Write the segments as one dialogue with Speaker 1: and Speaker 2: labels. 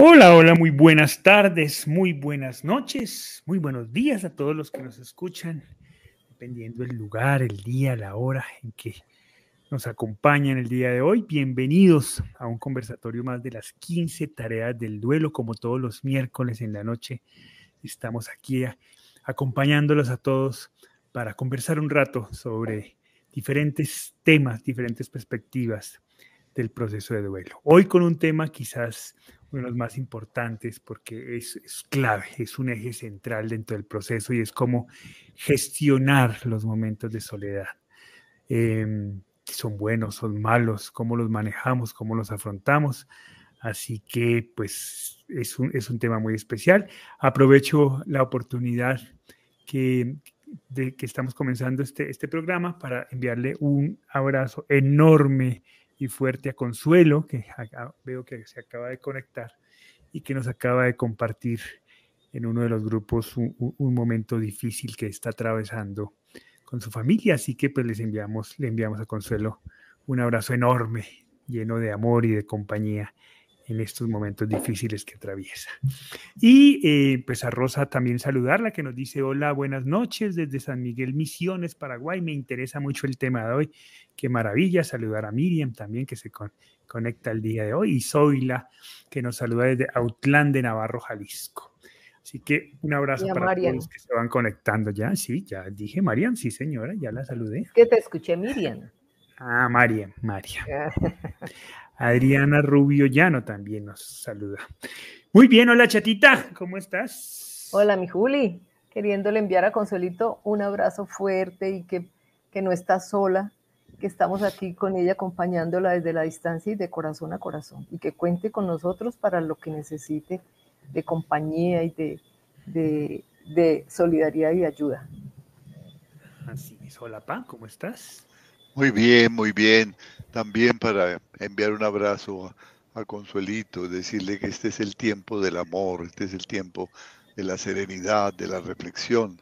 Speaker 1: Hola, hola, muy buenas tardes, muy buenas noches, muy buenos días a todos los que nos escuchan, dependiendo del lugar, el día, la hora en que nos acompañan el día de hoy. Bienvenidos a un conversatorio más de las 15 tareas del duelo, como todos los miércoles en la noche. Estamos aquí acompañándolos a todos para conversar un rato sobre diferentes temas, diferentes perspectivas del proceso de duelo. Hoy con un tema quizás uno de los más importantes porque es, clave, es un eje central dentro del proceso y es cómo gestionar los momentos de soledad. Em, son buenos, son malos, cómo los manejamos, cómo los afrontamos. Así que pues es un, es un tema muy especial. Aprovecho la oportunidad que, de que estamos comenzando este, este programa para enviarle un abrazo enorme y fuerte a Consuelo, que veo que se acaba de conectar y que nos acaba de compartir en uno de los grupos un, momento difícil que está atravesando con su familia. Así que pues les enviamos, le enviamos a Consuelo un abrazo enorme, lleno de amor y de compañía en estos momentos difíciles que atraviesa. Y eh, pues a Rosa también saludarla, que nos dice, hola, buenas noches desde San Miguel Misiones, Paraguay. Me interesa mucho el tema de hoy. Qué maravilla saludar a Miriam también, que se conecta el día de hoy, y Zoila, que nos saluda desde Autlán de Navarro, Jalisco. Así que un abrazo para todos los que se van conectando ya. Sí, ya dije Mariam, sí señora, ya la saludé.
Speaker 2: Que te escuché Miriam.
Speaker 1: Ah, Mariam, Mariam. Adriana Rubio Llano también nos saluda. Muy bien, hola chatita, ¿cómo estás?
Speaker 2: Hola, mi Juli, queriéndole enviar a Consuelito un abrazo fuerte y que, que no está sola, que estamos aquí con ella acompañándola desde la distancia y de corazón a corazón, y que cuente con nosotros para lo que necesite de compañía y de, de, de solidaridad y ayuda.
Speaker 1: Así es, hola Pa, ¿cómo estás?
Speaker 3: Muy bien, muy bien. También para enviar un abrazo a, Consuelito, decirle que este es el tiempo del amor, este es el tiempo de la serenidad, de la reflexión,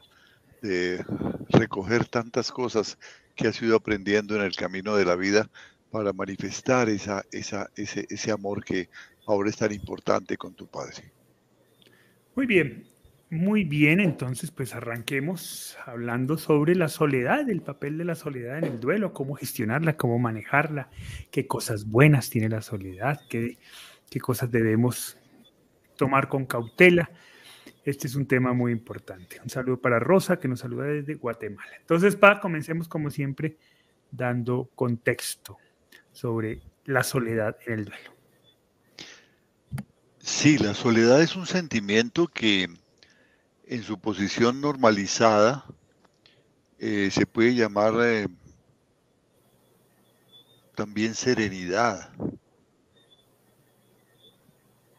Speaker 3: de recoger tantas cosas que has ido aprendiendo en el camino de la vida para manifestar esa, esa, ese, ese amor que ahora es tan importante con tu padre.
Speaker 1: Muy bien, muy bien, entonces pues arranquemos hablando sobre la soledad, el papel de la soledad en el duelo, cómo gestionarla, cómo manejarla, qué cosas buenas tiene la soledad, qué, qué cosas debemos tomar con cautela. Este es un tema muy importante. Un saludo para Rosa, que nos saluda desde Guatemala. Entonces, pa, comencemos como siempre dando contexto sobre la soledad en el duelo.
Speaker 3: Sí, la soledad es un sentimiento que en su posición normalizada, eh, se puede llamar eh, también serenidad,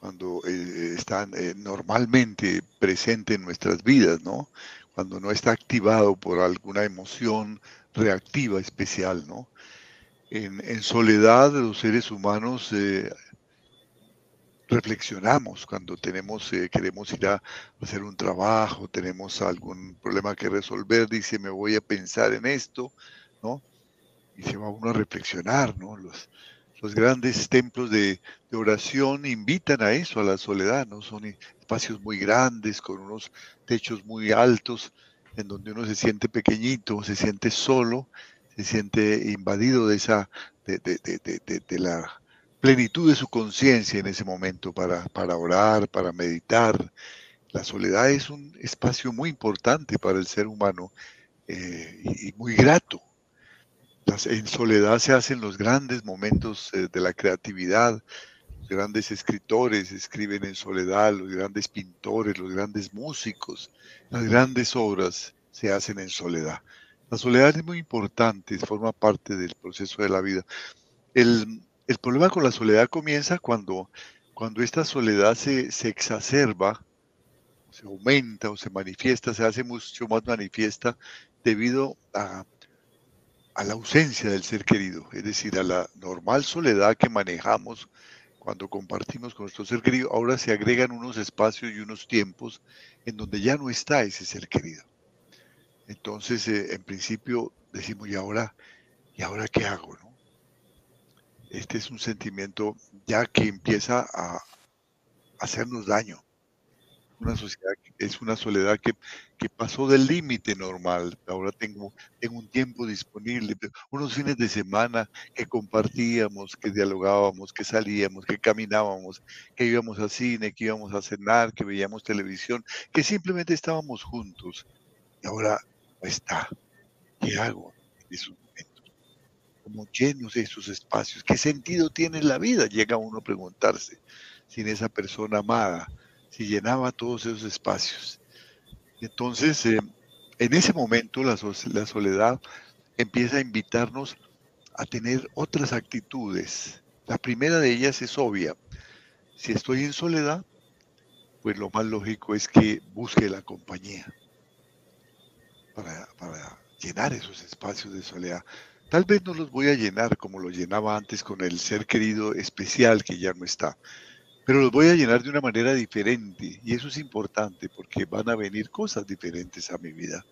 Speaker 3: cuando eh, están normalmente presente en nuestras vidas, ¿no? Cuando no está activado por alguna emoción reactiva especial, ¿no? En, en soledad los seres humanos reflexionamos cuando tenemos, eh, queremos ir a hacer un trabajo, tenemos algún problema que resolver, dice, me voy a pensar en esto, ¿no? Y se va uno a reflexionar, ¿no? Los, los grandes templos de, oración invitan a eso, a la soledad, ¿no? Son espacios muy grandes, con unos techos muy altos, en donde uno se siente pequeñito, se siente solo, se siente invadido de esa, de, de, de, de la plenitud de su conciencia en ese momento para, para orar, para meditar. La soledad es un espacio muy importante para el ser humano eh, y, muy grato. en soledad se hacen los grandes momentos eh, de la creatividad. Los grandes escritores escriben en soledad, los grandes pintores, los grandes músicos, las grandes obras se hacen en soledad. La soledad es muy importante, forma parte del proceso de la vida. El, el problema con la soledad comienza cuando, cuando esta soledad se, exacerba, se aumenta o se manifiesta, se hace mucho más manifiesta debido a, a la ausencia del ser querido, es decir, a la normal soledad que manejamos cuando compartimos con nuestro ser querido, ahora se agregan unos espacios y unos tiempos en donde ya no está ese ser querido. Entonces, eh, en principio, decimos, ¿y ahora, ¿y ahora qué hago? Este es un sentimiento ya que empieza a, hacernos daño. Una sociedad es una soledad que, pasó del límite normal. Ahora tengo, tengo un tiempo disponible, unos fines de semana que compartíamos, que dialogábamos, que salíamos, que caminábamos, que íbamos al cine, que íbamos a cenar, que veíamos televisión, que simplemente estábamos juntos. Y ahora no está. ¿Qué hago momentos? Como llenos esos espacios. ¿Qué sentido tiene la vida? Llega uno a preguntarse sin esa persona amada si llenaba todos esos espacios. Entonces, eh, en ese momento la, la soledad empieza a invitarnos a tener otras actitudes. La primera de ellas es obvia. Si estoy en soledad, pues lo más lógico es que busque la compañía para, para, llenar esos espacios de soledad. Tal vez no los voy a llenar como lo llenaba antes con el ser querido especial que ya no está, pero los voy a llenar de una manera diferente y eso es importante porque van a venir cosas diferentes a mi vida.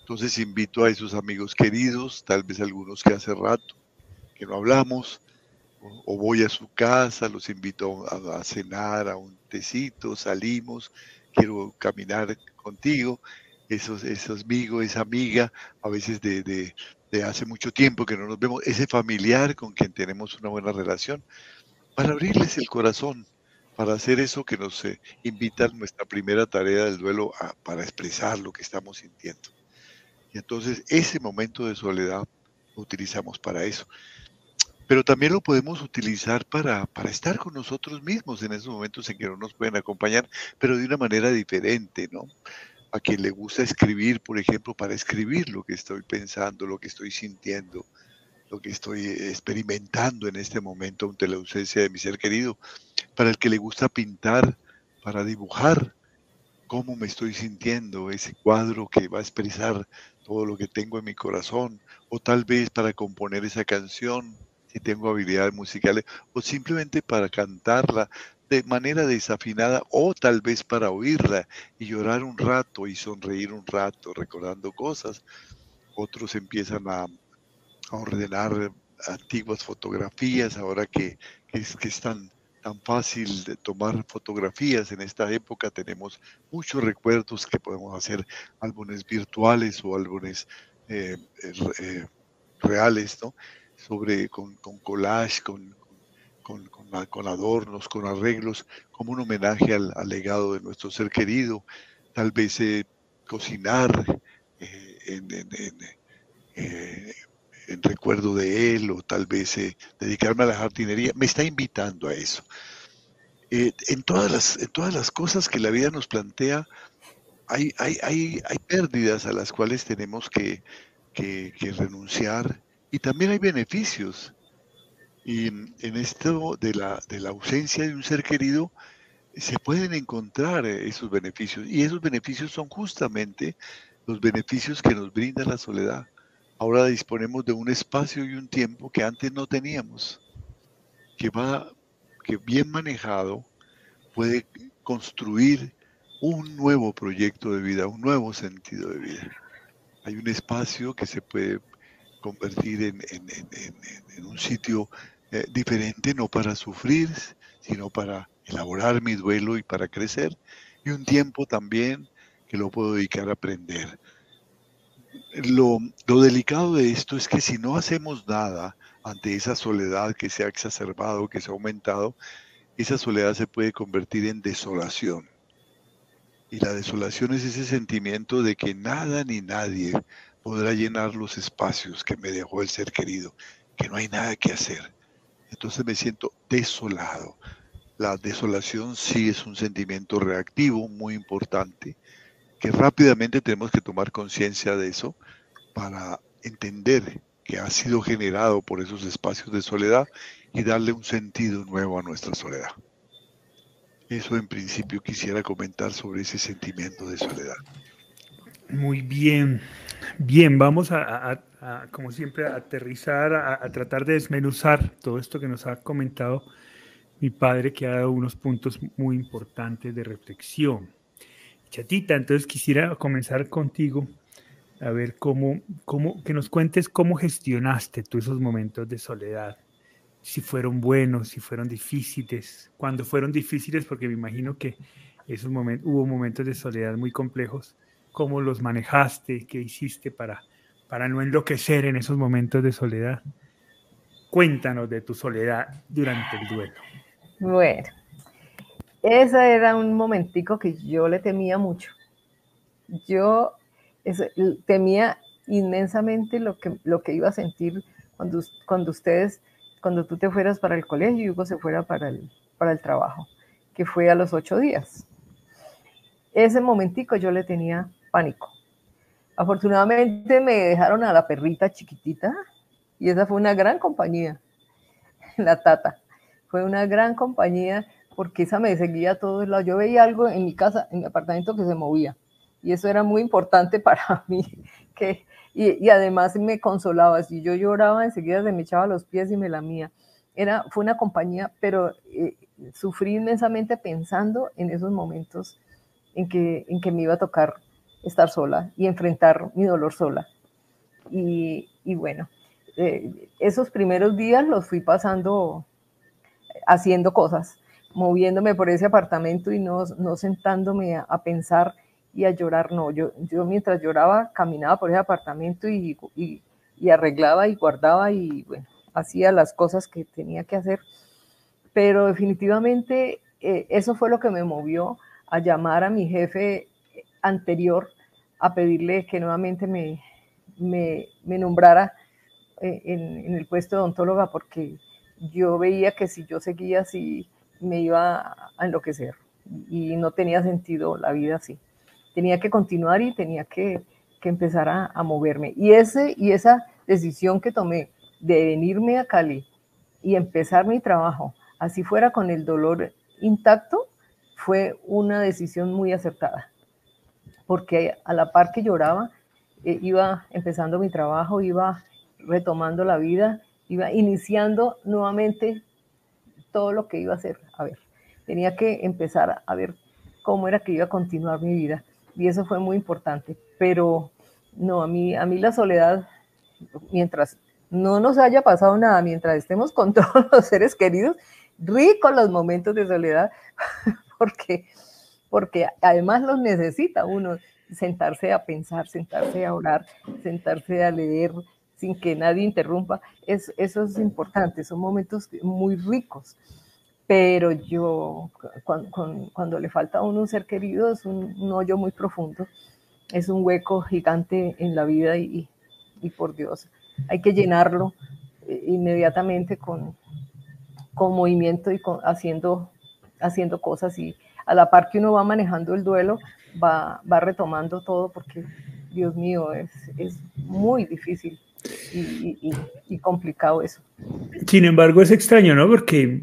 Speaker 3: Entonces invito a esos amigos queridos, tal vez algunos que hace rato que no hablamos, o, voy a su casa, los invito a, cenar, a un tecito, salimos, quiero caminar contigo, esos, esos amigos, esa amiga, a veces de, hace mucho tiempo que no nos vemos, ese familiar con quien tenemos una buena relación, para abrirles el corazón, para hacer eso que nos eh, invita a nuestra primera tarea del duelo para expresar lo que estamos sintiendo. Y entonces ese momento de soledad lo utilizamos para eso. Pero también lo podemos utilizar para, para estar con nosotros mismos en esos momentos en que no nos pueden acompañar, pero de una manera diferente, ¿no? A quien le gusta escribir, por ejemplo, para escribir lo que estoy pensando, lo que estoy sintiendo, lo que estoy experimentando en este momento ante la ausencia de mi ser querido, para el que le gusta pintar, para dibujar cómo me estoy sintiendo, ese cuadro que va a expresar todo lo que tengo en mi corazón, o tal vez para componer esa canción, si tengo habilidades musicales, o simplemente para cantarla de manera desafinada, o tal vez para oírla y llorar un rato y sonreír un rato recordando cosas. Otros empiezan a a ordenar antiguas fotografías, ahora que, es, que es tan, tan fácil de tomar fotografías en esta época, tenemos muchos recuerdos que podemos hacer álbumes virtuales o álbumes eh, eh, reales, ¿no? Sobre, con, con collage, con, con, con, adornos, con arreglos, como un homenaje al, legado de nuestro ser querido, tal vez eh, cocinar en, en recuerdo de él o tal vez eh, dedicarme a la jardinería, me está invitando a eso. Eh, en, todas las, en todas las cosas que la vida nos plantea, hay, hay, hay, hay pérdidas a las cuales tenemos que, que, renunciar y también hay beneficios. Y en esto de la, de la ausencia de un ser querido, se pueden encontrar esos beneficios. Y esos beneficios son justamente los beneficios que nos brinda la soledad ahora disponemos de un espacio y un tiempo que antes no teníamos, que va, que bien manejado puede construir un nuevo proyecto de vida, un nuevo sentido de vida. Hay un espacio que se puede convertir en, un sitio eh, diferente, no para sufrir, sino para elaborar mi duelo y para crecer, y un tiempo también que lo puedo dedicar a aprender, lo, delicado de esto es que si no hacemos nada ante esa soledad que se ha exacerbado, que se ha aumentado, esa soledad se puede convertir en desolación. Y la desolación es ese sentimiento de que nada ni nadie podrá llenar los espacios que me dejó el ser querido, que no hay nada que hacer. Entonces me siento desolado. La desolación sí es un sentimiento reactivo muy importante que rápidamente tenemos que tomar conciencia de eso para entender que ha sido generado por esos espacios de soledad y darle un sentido nuevo a nuestra soledad. Eso en principio quisiera comentar sobre ese sentimiento de soledad.
Speaker 1: Muy bien, bien, vamos a, como siempre, a aterrizar, a, tratar de desmenuzar todo esto que nos ha comentado mi padre, que ha dado unos puntos muy importantes de reflexión. Chatita, entonces quisiera comenzar contigo a ver cómo, cómo, que nos cuentes cómo gestionaste tú esos momentos de soledad. si fueron buenos, si fueron difíciles, cuando fueron difíciles, porque me imagino que esos momentos, hubo momentos de soledad muy complejos, cómo los manejaste, qué hiciste para, para no enloquecer en esos momentos de soledad. Cuéntanos de tu soledad durante el duelo.
Speaker 2: Bueno, ese era un momentico que yo le temía mucho. Yo temía inmensamente lo que, lo que iba a sentir cuando, cuando ustedes cuando tú te fueras para el colegio y Hugo se fuera para el, para el trabajo, que fue a los ocho días. Ese momentico yo le tenía pánico. Afortunadamente me dejaron a la perrita chiquitita y esa fue una gran compañía, la tata. Fue una gran compañía porque esa me seguía a todos lados. Yo veía algo en mi casa, en mi apartamento que se movía y eso era muy importante para mí, que y, además me consolaba. Si yo lloraba, enseguida se me echaba los pies y me la mía. Era, fue una compañía, pero eh, sufrí inmensamente pensando en esos momentos en que, en que me iba a tocar estar sola y enfrentar mi dolor sola. Y, y bueno, eh, esos primeros días los fui pasando haciendo cosas, moviéndome por ese apartamento y no, no sentándome a, pensar y a llorar no. Yo, yo mientras lloraba caminaba por ese apartamento y, y, arreglaba y guardaba y bueno, hacía las cosas que tenía que hacer. Pero definitivamente eh, eso fue lo que me movió a llamar a mi jefe anterior a pedirle que nuevamente me, me, me nombrara eh, en, el puesto de odontóloga porque yo veía que si yo seguía así me iba a enloquecer y no tenía sentido la vida así tenía que continuar y tenía que, que empezar a, a, moverme. Y, ese, y esa decisión que tomé de venirme a Cali y empezar mi trabajo, así fuera con el dolor intacto, fue una decisión muy acertada. Porque a la par que lloraba, eh, iba empezando mi trabajo, iba retomando la vida, iba iniciando nuevamente todo lo que iba a hacer. A ver, tenía que empezar a ver cómo era que iba a continuar mi vida y eso fue muy importante. Pero no, a mí, a mí la soledad, mientras no nos haya pasado nada, mientras estemos con todos los seres queridos, ricos los momentos de soledad, porque, porque además los necesita uno, sentarse a pensar, sentarse a orar, sentarse a leer sin que nadie interrumpa, es, eso es importante, son momentos muy ricos. Pero yo, cuando, le falta a uno un ser querido, es un, hoyo muy profundo, es un hueco gigante en la vida y, y por Dios, hay que llenarlo eh, inmediatamente con, con movimiento y con, haciendo, haciendo cosas y a la par que uno va manejando el duelo, va, va retomando todo porque, Dios mío, es, es muy difícil y, y, y complicado eso.
Speaker 1: Sin embargo, es extraño, ¿no? Porque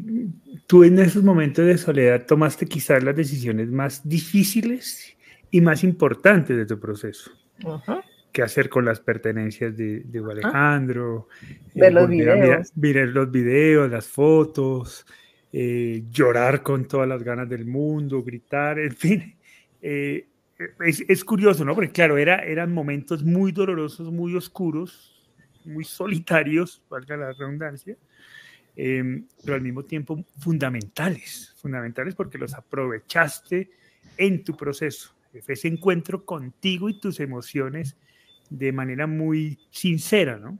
Speaker 1: tú en esos momentos de soledad tomaste quizás las decisiones más difíciles y más importantes de tu proceso. ¿Qué hacer con las pertenencias de, de Alejandro?
Speaker 2: Ver los videos.
Speaker 1: Mirar, los videos, las fotos, eh, llorar con todas las ganas del mundo, gritar, en fin. Eh, es, es, curioso, ¿no? Porque claro, era, eran momentos muy dolorosos, muy oscuros, muy solitarios, valga la redundancia, Em, pero al mismo tiempo fundamentales, fundamentales porque los aprovechaste en tu proceso. Ese encuentro contigo y tus emociones de manera muy sincera, ¿no?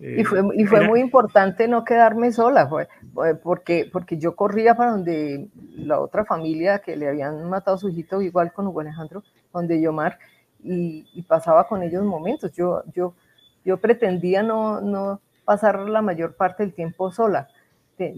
Speaker 2: Y fue, y fue muy importante no quedarme sola, fue, porque, porque yo corría para donde la otra familia que le habían matado a su hijito, igual con Hugo Alejandro, donde Yomar, y, y pasaba con ellos momentos. Yo, yo, yo pretendía no, no, pasar la mayor parte del tiempo sola.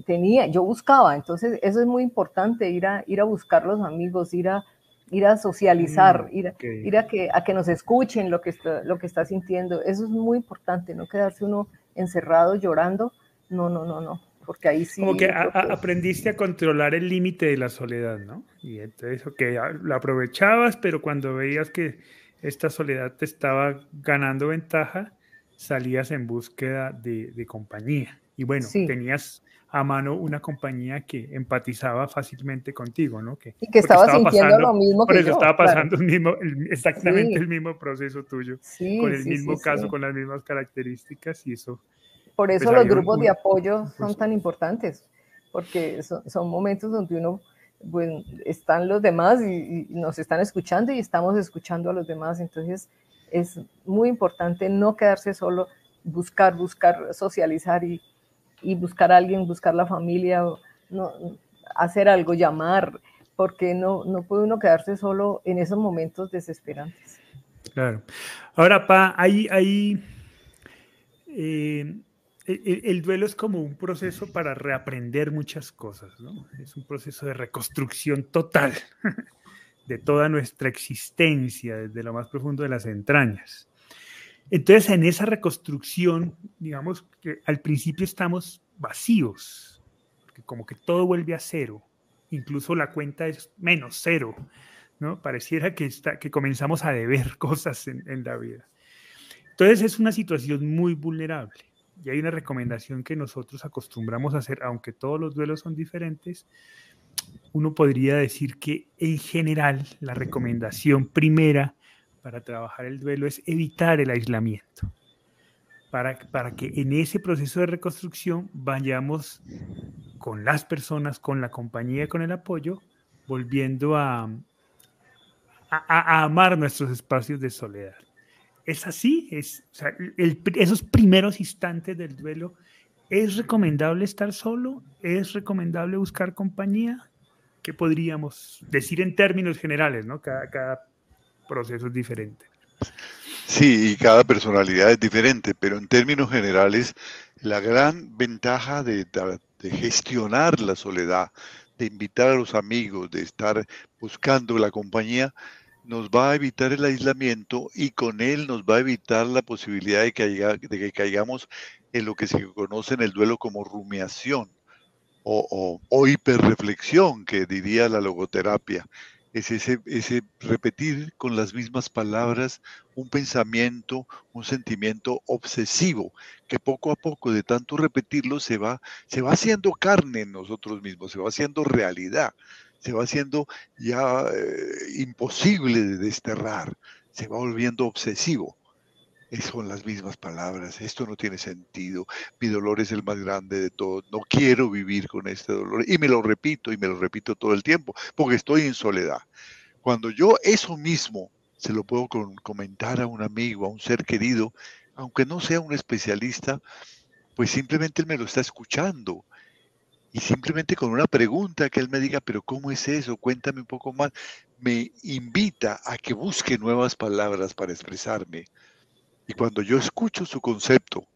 Speaker 2: Tenía, yo buscaba, entonces eso es muy importante, ir a, ir a buscar los amigos, ir a, ir a socializar, mm, ir, a, ir a, que, a que nos escuchen lo que, está, lo que está sintiendo. Eso es muy importante, no quedarse uno encerrado llorando. No, no, no, no, porque ahí sí.
Speaker 1: Como que aprendiste a controlar el límite de la soledad, ¿no? Y entonces, ok, lo aprovechabas, pero cuando veías que esta soledad te estaba ganando ventaja, salías en búsqueda de, compañía. Y bueno, tenías a mano una compañía que empatizaba fácilmente contigo, ¿no?
Speaker 2: Que, y que estaba, sintiendo lo mismo que
Speaker 1: Por eso estaba pasando el mismo, exactamente el mismo proceso tuyo, con el mismo caso, con las mismas características, y eso
Speaker 2: por eso los grupos de apoyo son tan importantes, porque son, momentos donde uno, bueno, están los demás y, nos están escuchando y estamos escuchando a los demás. Entonces, es muy importante no quedarse solo, buscar, buscar, socializar y, y buscar a alguien, buscar la familia, no, hacer algo, llamar, porque no, no puede uno quedarse solo en esos momentos desesperantes.
Speaker 1: Claro. Ahora, Pa, hay, hay eh, el, duelo es como un proceso para reaprender muchas cosas, ¿no? Es un proceso de reconstrucción total de toda nuestra existencia, desde lo más profundo de las entrañas. Entonces, en esa reconstrucción, digamos que al principio estamos vacíos, como que todo vuelve a cero, incluso la cuenta es menos cero, ¿no? Pareciera que, está, que comenzamos a deber cosas en, en la vida. Entonces, es una situación muy vulnerable y hay una recomendación que nosotros acostumbramos a hacer, aunque todos los duelos son diferentes, uno podría decir que en general la recomendación primera para trabajar el duelo es evitar el aislamiento, para, para que en ese proceso de reconstrucción vayamos con las personas, con la compañía, con el apoyo, volviendo a, a amar nuestros espacios de soledad es así, es, esos primeros instantes del duelo, ¿es recomendable estar solo? ¿Es recomendable buscar compañía? ¿Qué podríamos decir en términos generales? ¿no? Cada, proceso es diferente.
Speaker 3: Sí, y cada personalidad es diferente, pero en términos generales, la gran ventaja de, de gestionar la soledad, de invitar a los amigos, de estar buscando la compañía, nos va a evitar el aislamiento y con él nos va a evitar la posibilidad de que, de que caigamos en lo que se conoce en el duelo como rumiación o, o, hiperreflexión, que diría la logoterapia. Es ese, ese repetir con las mismas palabras un pensamiento, un sentimiento obsesivo, que poco a poco de tanto repetirlo se va, se va haciendo carne en nosotros mismos, se va haciendo realidad se va haciendo ya eh, imposible de desterrar, se va volviendo obsesivo. Son las mismas palabras, esto no tiene sentido, mi dolor es el más grande de todos, no quiero vivir con este dolor. Y me lo repito y me lo repito todo el tiempo, porque estoy en soledad. Cuando yo eso mismo se lo puedo comentar a un amigo, a un ser querido, aunque no sea un especialista, pues simplemente él me lo está escuchando y simplemente con una pregunta que él me diga, pero ¿cómo es eso? Cuéntame un poco más. Me invita a que busque nuevas palabras para expresarme. Y cuando yo escucho su concepto,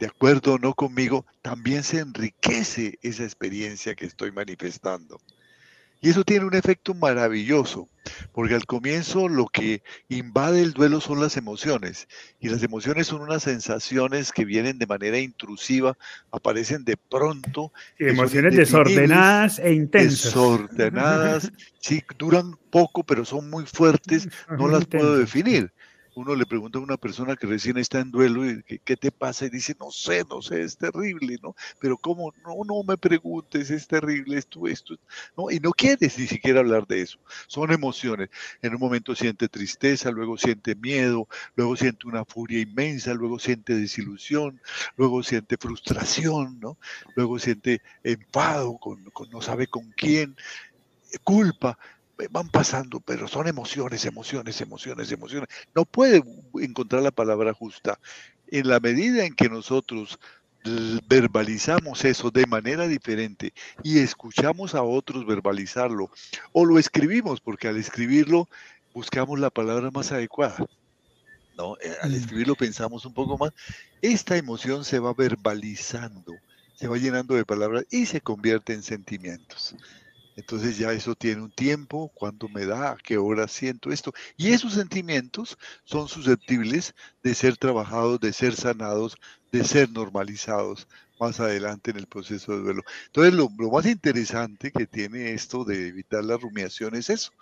Speaker 3: de acuerdo o no conmigo, también se enriquece esa experiencia que estoy manifestando. Y eso tiene un efecto maravilloso, porque al comienzo lo que invade el duelo son las emociones, y las emociones son unas sensaciones que vienen de manera intrusiva, aparecen de pronto.
Speaker 1: emociones desordenadas e intensas.
Speaker 3: Desordenadas, sí, duran poco, pero son muy fuertes, no las puedo definir uno le pregunta a una persona que recién está en duelo, y, ¿qué, te pasa? Y dice, no sé, no sé, es terrible, ¿no? Pero ¿cómo? No, no me preguntes, es terrible esto, esto, ¿no? Y no quieres ni siquiera hablar de eso. Son emociones. En un momento siente tristeza, luego siente miedo, luego siente una furia inmensa, luego siente desilusión, luego siente frustración, ¿no? Luego siente enfado, con no sabe con quién, culpa van pasando, pero son emociones, emociones, emociones, emociones. No puede encontrar la palabra justa. En la medida en que nosotros verbalizamos eso de manera diferente y escuchamos a otros verbalizarlo o lo escribimos, porque al escribirlo buscamos la palabra más adecuada. ¿no? Eh, al mm. escribirlo pensamos un poco más. Esta emoción se va verbalizando, se va llenando de palabras y se convierte en sentimientos. Entonces ya eso tiene un tiempo, cuánto me da, a qué hora siento esto. Y esos sentimientos son susceptibles de ser trabajados, de ser sanados, de ser normalizados más adelante en el proceso de duelo. Entonces lo, lo más interesante que tiene esto de evitar la rumiación es eso,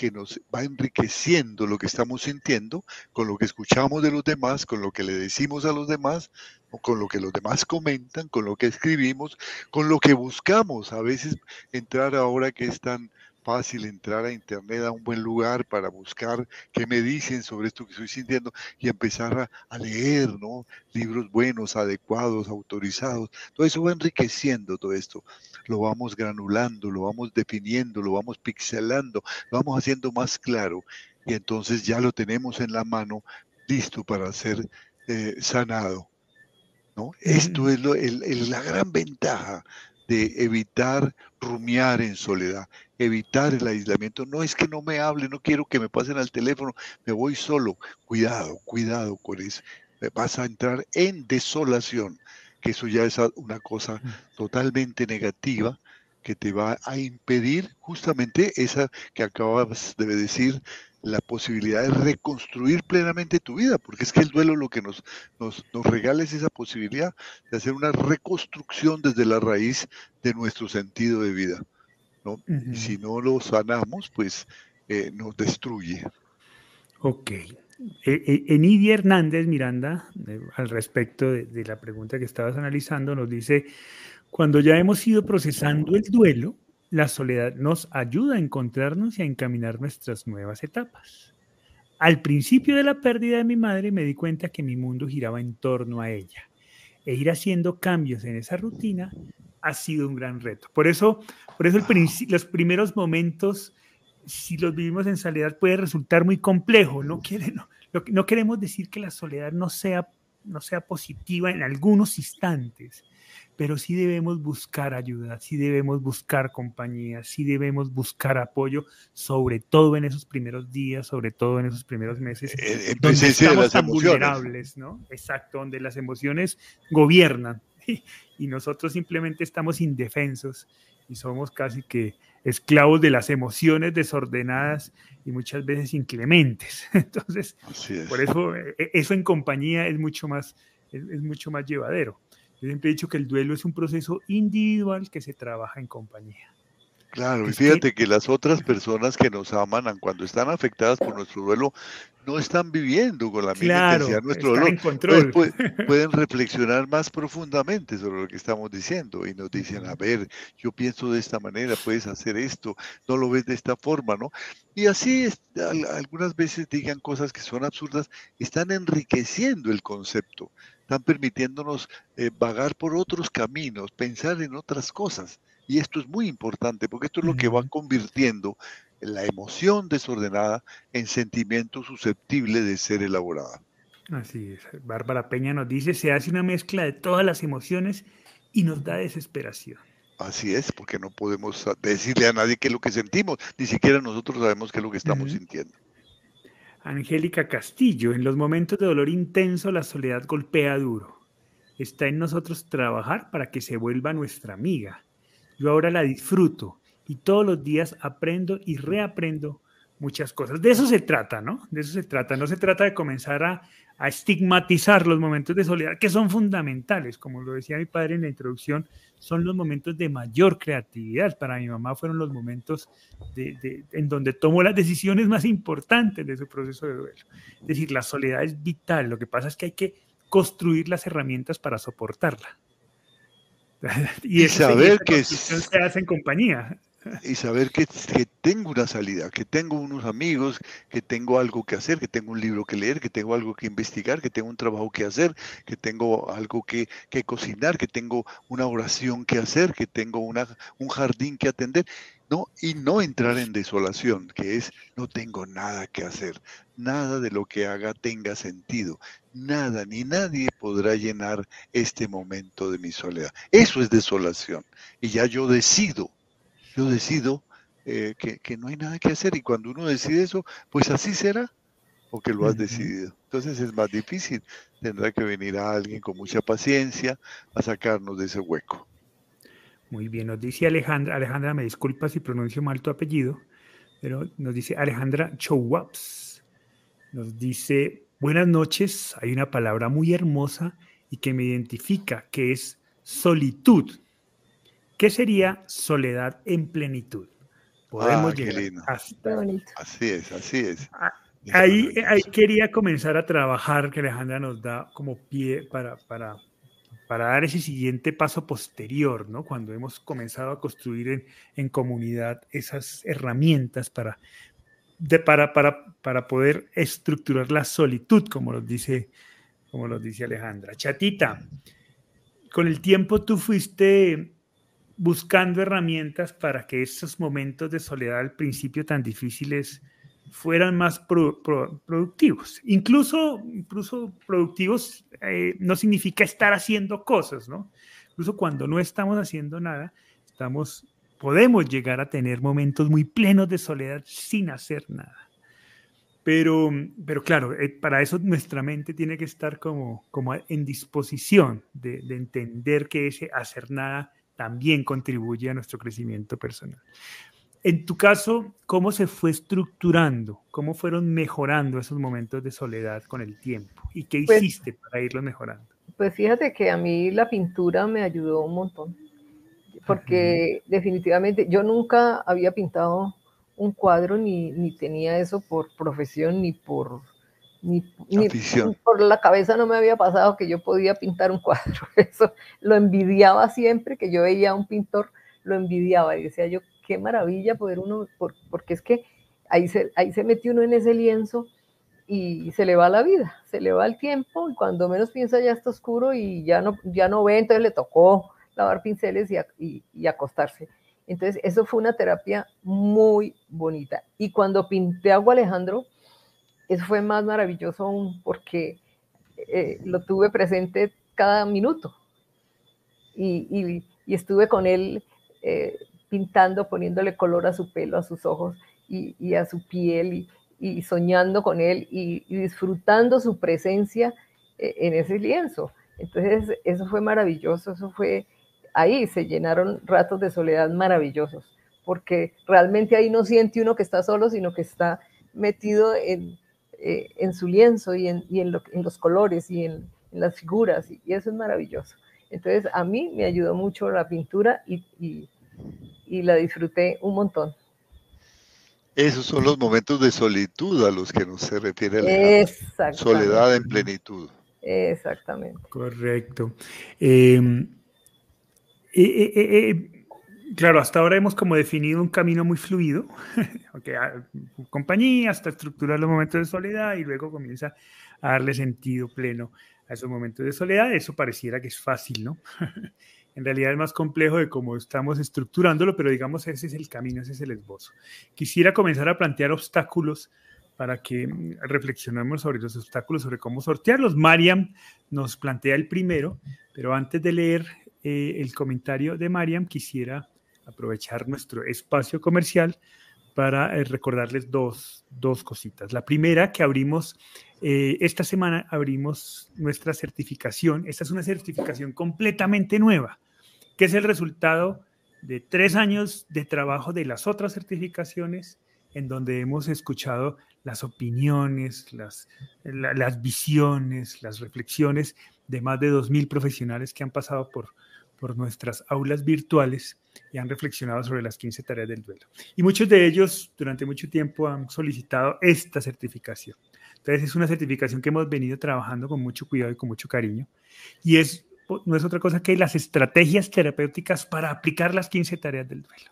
Speaker 3: que nos va enriqueciendo lo que estamos sintiendo con lo que escuchamos de los demás, con lo que le decimos a los demás, con lo que los demás comentan, con lo que escribimos, con lo que buscamos. A veces entrar ahora que es tan fácil entrar a internet a un buen lugar para buscar qué me dicen sobre esto que estoy sintiendo y empezar a, leer, ¿no? Libros buenos, adecuados, autorizados. Todo eso va enriqueciendo todo esto. Lo vamos granulando, lo vamos definiendo, lo vamos pixelando, lo vamos haciendo más claro y entonces ya lo tenemos en la mano listo para ser eh, sanado. ¿no? Esto es lo, la gran ventaja de evitar rumiar en soledad, evitar el aislamiento. No es que no me hable, no quiero que me pasen al teléfono, me voy solo. Cuidado, cuidado con eso. Vas a entrar en desolación, que eso ya es una cosa totalmente negativa que te va a impedir justamente esa que acabas de decir la posibilidad de reconstruir plenamente tu vida, porque es que el duelo lo que nos, nos, nos regala es esa posibilidad de hacer una reconstrucción desde la raíz de nuestro sentido de vida. ¿no? Y si no lo sanamos, pues eh, nos destruye.
Speaker 1: Ok. E, e, Enidia Hernández Miranda, al respecto de, de la pregunta que estabas analizando, nos dice, cuando ya hemos ido procesando el duelo, la soledad nos ayuda a encontrarnos y a encaminar nuestras nuevas etapas. Al principio de la pérdida de mi madre me di cuenta que mi mundo giraba en torno a ella. E ir haciendo cambios en esa rutina ha sido un gran reto. Por eso, por eso los primeros momentos, si los vivimos en soledad, puede resultar muy complejo. No, no queremos decir que la soledad no sea, no sea positiva en algunos instantes, pero sí debemos buscar ayuda, sí debemos buscar compañía, sí debemos buscar apoyo, sobre todo en esos primeros días, sobre todo en esos primeros meses,
Speaker 3: en, donde estamos tan vulnerables,
Speaker 1: ¿no? Exacto, donde las emociones gobiernan y nosotros simplemente estamos indefensos y somos casi que esclavos de las emociones desordenadas y muchas veces inclementes. Entonces, por eso e, e, eso en compañía es mucho más, es mucho más llevadero. Yo siempre he dicho que el duelo es un proceso individual que se trabaja en compañía.
Speaker 3: Claro, y fíjate que... las otras personas que nos aman cuando están afectadas por nuestro duelo no están viviendo con la misma intensidad nuestro dolor. pueden reflexionar más profundamente sobre lo que estamos diciendo y nos dicen, a ver, yo pienso de esta manera, puedes hacer esto, no lo ves de esta forma, ¿no? Y así algunas veces digan cosas que son absurdas, están enriqueciendo el concepto están permitiéndonos eh, vagar por otros caminos, pensar en otras cosas. Y esto es muy importante porque esto es lo que va convirtiendo la emoción desordenada en sentimiento susceptible de ser elaborada.
Speaker 1: Así es. Bárbara Peña nos dice, se hace una mezcla de todas las emociones y nos da desesperación.
Speaker 3: Así es, porque no podemos decirle a nadie qué es lo que sentimos, ni siquiera nosotros sabemos qué es lo que estamos sintiendo.
Speaker 1: Angélica Castillo, en los momentos de dolor intenso la soledad golpea duro. Está en nosotros trabajar para que se vuelva nuestra amiga. Yo ahora la disfruto y todos los días aprendo y reaprendo muchas cosas. De eso se trata, ¿no? De eso se trata. No se trata de comenzar a, a estigmatizar los momentos de soledad, que son fundamentales, como lo decía mi padre en la introducción, son los momentos de mayor creatividad. Para mi mamá fueron los momentos de, en donde tomó las decisiones más importantes de su proceso de duelo. Es decir, la soledad es vital, lo que pasa es que hay que construir las herramientas para soportarla. y, saber que se hace en compañía
Speaker 3: y saber que, tengo una salida, que tengo unos amigos, que tengo algo que hacer, que tengo un libro que leer, que tengo algo que investigar, que tengo un trabajo que hacer, que tengo algo que, que cocinar, que tengo una oración que hacer, que tengo una, un jardín que atender. No, y no entrar en desolación, que es no tengo nada que hacer, nada de lo que haga tenga sentido, nada ni nadie podrá llenar este momento de mi soledad. Eso es desolación. Y ya yo decido yo decido eh, que, no hay nada que hacer y cuando uno decide eso, pues así será, o que lo has decidido. Entonces es más difícil, tendrá que venir a alguien con mucha paciencia a sacarnos de ese hueco.
Speaker 1: Muy bien, nos dice Alejandra, Alejandra, me disculpa si pronuncio mal tu apellido, pero nos dice Alejandra Chowaps, nos dice, buenas noches, hay una palabra muy hermosa y que me identifica, que es solitud. ¿Qué sería soledad en plenitud?
Speaker 3: Podemos ah, llegar hasta... Así es, así es.
Speaker 1: Ah, ahí, ahí, quería comenzar a trabajar, que Alejandra nos da como pie para, para para dar ese siguiente paso posterior, ¿no? Cuando hemos comenzado a construir en, comunidad esas herramientas para, para, para, para, poder estructurar la solitud, como lo dice, como lo dice Alejandra. Chatita, con el tiempo tú fuiste buscando herramientas para que esos momentos de soledad al principio tan difíciles fueran más productivos. Incluso, incluso productivos eh, no significa estar haciendo cosas, ¿no? Incluso cuando no estamos haciendo nada, estamos, podemos llegar a tener momentos muy plenos de soledad sin hacer nada. Pero, pero claro, eh, para eso nuestra mente tiene que estar como, como en disposición de, de entender que ese hacer nada también contribuye a nuestro crecimiento personal. En tu caso, ¿cómo se fue estructurando? ¿Cómo fueron mejorando esos momentos de soledad con el tiempo? ¿Y qué pues hiciste para irlos mejorando?
Speaker 2: Pues fíjate que a mí la pintura me ayudó un montón, porque definitivamente yo nunca había pintado un cuadro ni, ni tenía eso por profesión ni por ni, ni, por la cabeza no me había pasado que yo podía pintar un cuadro. Eso lo envidiaba siempre que yo veía a un pintor, lo envidiaba y decía yo, qué maravilla poder uno, porque es que ahí se, ahí se mete uno en ese lienzo y se le va la vida, se le va el tiempo y cuando menos piensa ya está oscuro y ya no, ya no ve, entonces le tocó lavar pinceles y, y, acostarse. Entonces, eso fue una terapia muy bonita. Y cuando pinté a Alejandro, eso fue más maravilloso aún porque eh, lo tuve presente cada minuto y, estuve con él eh, pintando, poniéndole color a su pelo, a sus ojos y, a su piel y, soñando con él y, disfrutando su presencia eh, en ese lienzo. Entonces, eso fue maravilloso, eso fue, ahí se llenaron ratos de soledad maravillosos, porque realmente ahí no siente uno que está solo, sino que está metido en, eh, en su lienzo y, en, y en, los colores y en, las figuras, y, eso es maravilloso. Entonces, a mí me ayudó mucho la pintura y, y la disfruté un montón.
Speaker 3: Esos son los momentos de solitud a los que nos se refiere la soledad en plenitud.
Speaker 2: Exactamente.
Speaker 1: Correcto. Em, eh, eh, eh, claro, hasta ahora hemos como definido un camino muy fluido, okay, compañía hasta estructurar los momentos de soledad y luego comienza a darle sentido pleno a esos momentos de soledad. Eso pareciera que es fácil, ¿no? en realidad es más complejo de cómo estamos estructurándolo, pero digamos ese es el camino, ese es el esbozo. Quisiera comenzar a plantear obstáculos para que mm, reflexionemos sobre los obstáculos, sobre cómo sortearlos. Mariam nos plantea el primero, pero antes de leer eh, el comentario de Mariam, quisiera aprovechar nuestro espacio comercial para eh, recordarles dos, dos, cositas. La primera, que abrimos, eh, esta semana abrimos nuestra certificación. Esta es una certificación completamente nueva, que es el resultado de tres años de trabajo de las otras certificaciones, en donde hemos escuchado las opiniones, las, las visiones, las reflexiones de más de 2.000 profesionales que han pasado por, por nuestras aulas virtuales y han reflexionado sobre las 15 tareas del duelo. Y muchos de ellos durante mucho tiempo han solicitado esta certificación. Entonces es una certificación que hemos venido trabajando con mucho cuidado y con mucho cariño. Y es, no es otra cosa que las estrategias terapéuticas para aplicar las 15 tareas del duelo.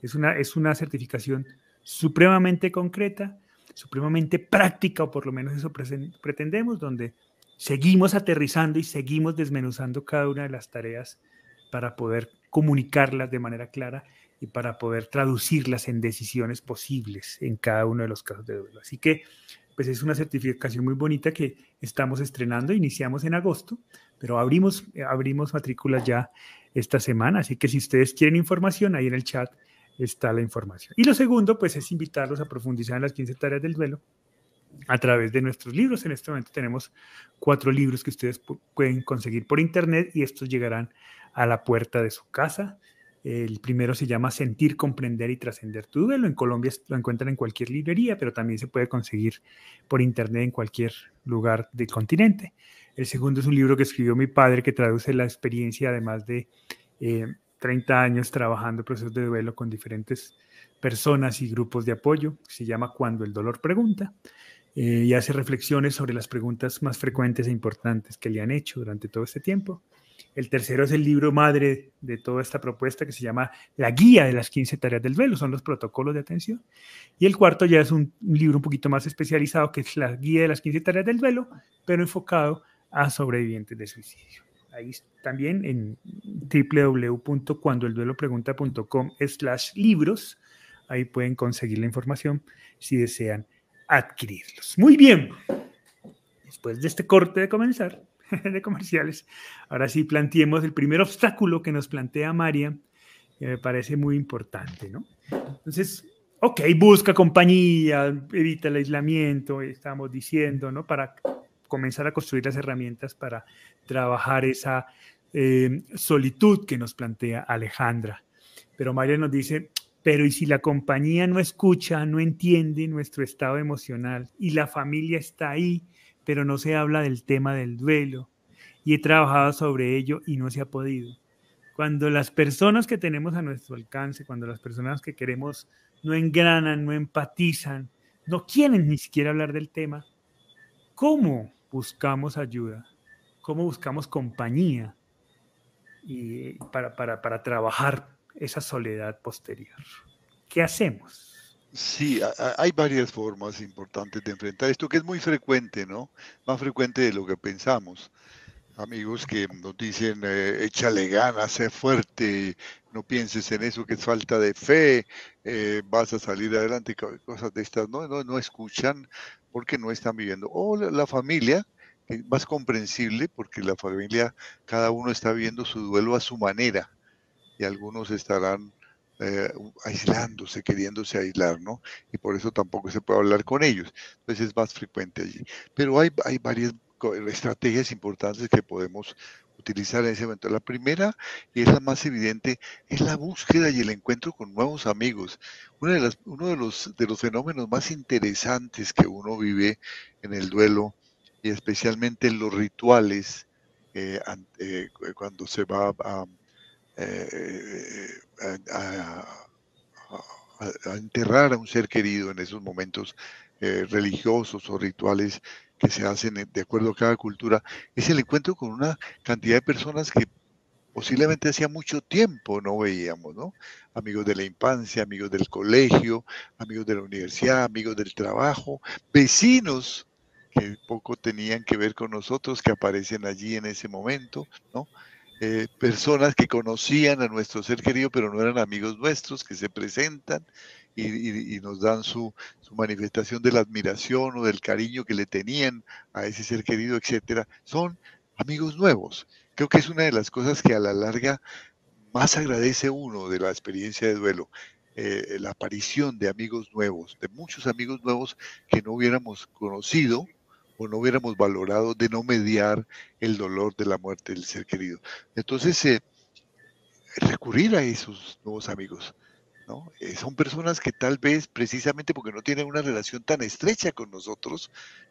Speaker 1: Es una, es una certificación supremamente concreta, supremamente práctica, o por lo menos eso pretendemos, donde seguimos aterrizando y seguimos desmenuzando cada una de las tareas para poder comunicarlas de manera clara y para poder traducirlas en decisiones posibles en cada uno de los casos de duelo. Así que, pues es una certificación muy bonita que estamos estrenando, iniciamos en agosto, pero abrimos, abrimos matrículas ya esta semana, así que si ustedes quieren información, ahí en el chat está la información. Y lo segundo, pues es invitarlos a profundizar en las 15 tareas del duelo a través de nuestros libros. En este momento tenemos cuatro libros que ustedes pueden conseguir por internet y estos llegarán a la puerta de su casa. El primero se llama Sentir, Comprender y Trascender tu duelo. En Colombia lo encuentran en cualquier librería, pero también se puede conseguir por internet en cualquier lugar del continente. El segundo es un libro que escribió mi padre que traduce la experiencia de más de 30 eh, años trabajando procesos de duelo con diferentes personas y grupos de apoyo. Se llama Cuando el dolor pregunta. Eh, y hace reflexiones sobre las preguntas más frecuentes e importantes que le han hecho durante todo este tiempo. El tercero es el libro madre de toda esta propuesta que se llama La Guía de las 15 Tareas del Duelo, son los protocolos de atención. Y el cuarto ya es un, libro un poquito más especializado que es La Guía de las 15 Tareas del Duelo, pero enfocado a sobrevivientes de suicidio. Ahí también en www.cuandoelduelopregunta.com slash libros, ahí pueden conseguir la información si desean adquirirlos. Muy bien, después de este corte de comenzar, de comerciales. Ahora sí, planteemos el primer obstáculo que nos plantea María, que me parece muy importante, ¿no? Entonces, ok, busca compañía, evita el aislamiento, estamos diciendo, ¿no? Para comenzar a construir las herramientas para trabajar esa eh, solitud que nos plantea Alejandra. Pero María nos dice, pero ¿y si la compañía no escucha, no entiende nuestro estado emocional y la familia está ahí pero no se habla del tema del duelo. Y he trabajado sobre ello y no se ha podido. Cuando las personas que tenemos a nuestro alcance, cuando las personas que queremos no engranan, no empatizan, no quieren ni siquiera hablar del tema, ¿cómo buscamos ayuda? ¿Cómo buscamos compañía y para, para, para trabajar esa soledad posterior? ¿Qué hacemos?
Speaker 3: Sí, hay varias formas importantes de enfrentar esto, que es muy frecuente, ¿no? Más frecuente de lo que pensamos. Amigos que nos dicen, eh, échale ganas, sé fuerte, no pienses en eso que es falta de fe, eh, vas a salir adelante, cosas de estas, no, no, no escuchan porque no están viviendo. O la, familia, es más comprensible porque la familia, cada uno está viviendo su duelo a su manera y algunos estarán eh, aislándose, queriéndose aislar, ¿no? Y por eso tampoco se puede hablar con ellos. Entonces es más frecuente allí. Pero hay, hay varias estrategias importantes que podemos utilizar en ese momento. La primera, y es la más evidente, es la búsqueda y el encuentro con nuevos amigos. Una de las, uno de los, de los fenómenos más interesantes que uno vive en el duelo, y especialmente en los rituales, eh, eh, cuando se va a eh, a, enterrar a un ser querido en esos momentos eh, religiosos o rituales que se hacen de acuerdo a cada cultura, es el encuentro con una cantidad de personas que posiblemente hacía mucho tiempo no veíamos, ¿no? Amigos de la infancia, amigos del colegio, amigos de la universidad, amigos del trabajo, vecinos que poco tenían que ver con nosotros, que aparecen allí en ese momento, ¿no? Eh, personas que conocían a nuestro ser querido, pero no eran amigos nuestros, que se presentan y, nos dan su, manifestación de la admiración o del cariño que le tenían a ese ser querido, etcétera, son amigos nuevos. Creo que es una de las cosas que a la larga más agradece uno de la experiencia de duelo, eh, la aparición de amigos nuevos, de muchos amigos nuevos que no hubiéramos conocido o no hubiéramos valorado de no mediar el dolor de la muerte del ser querido. Entonces, eh, recurrir a esos nuevos amigos. ¿no? Eh, son personas que tal vez precisamente porque no tienen una relación tan estrecha con nosotros,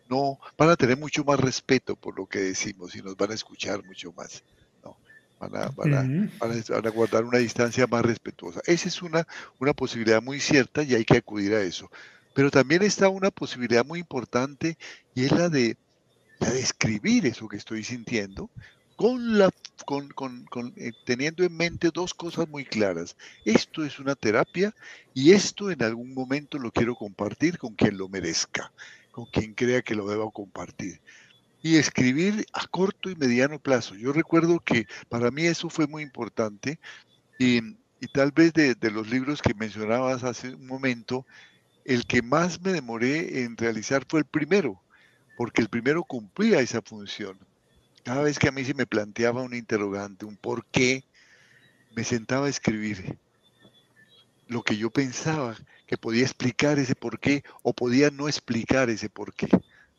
Speaker 3: no van a tener mucho más respeto por lo que decimos y nos van a escuchar mucho más. ¿no? Van, a, van, a, guardar una distancia más respetuosa. Esa es una, una posibilidad muy cierta y hay que acudir a eso. Pero también está una posibilidad muy importante y es la de, la de escribir eso que estoy sintiendo con la, con, con, con, eh, teniendo en mente dos cosas muy claras. Esto es una terapia y esto en algún momento lo quiero compartir con quien lo merezca, con quien crea que lo deba compartir. Y escribir a corto y mediano plazo. Yo recuerdo que para mí eso fue muy importante y, y tal vez de, de los libros que mencionabas hace un momento, el que más me demoré en realizar fue el primero, porque el primero cumplía esa función. Cada vez que a mí se me planteaba un interrogante, un por qué, me sentaba a escribir lo que yo pensaba que podía explicar ese por qué o podía no explicar ese por qué.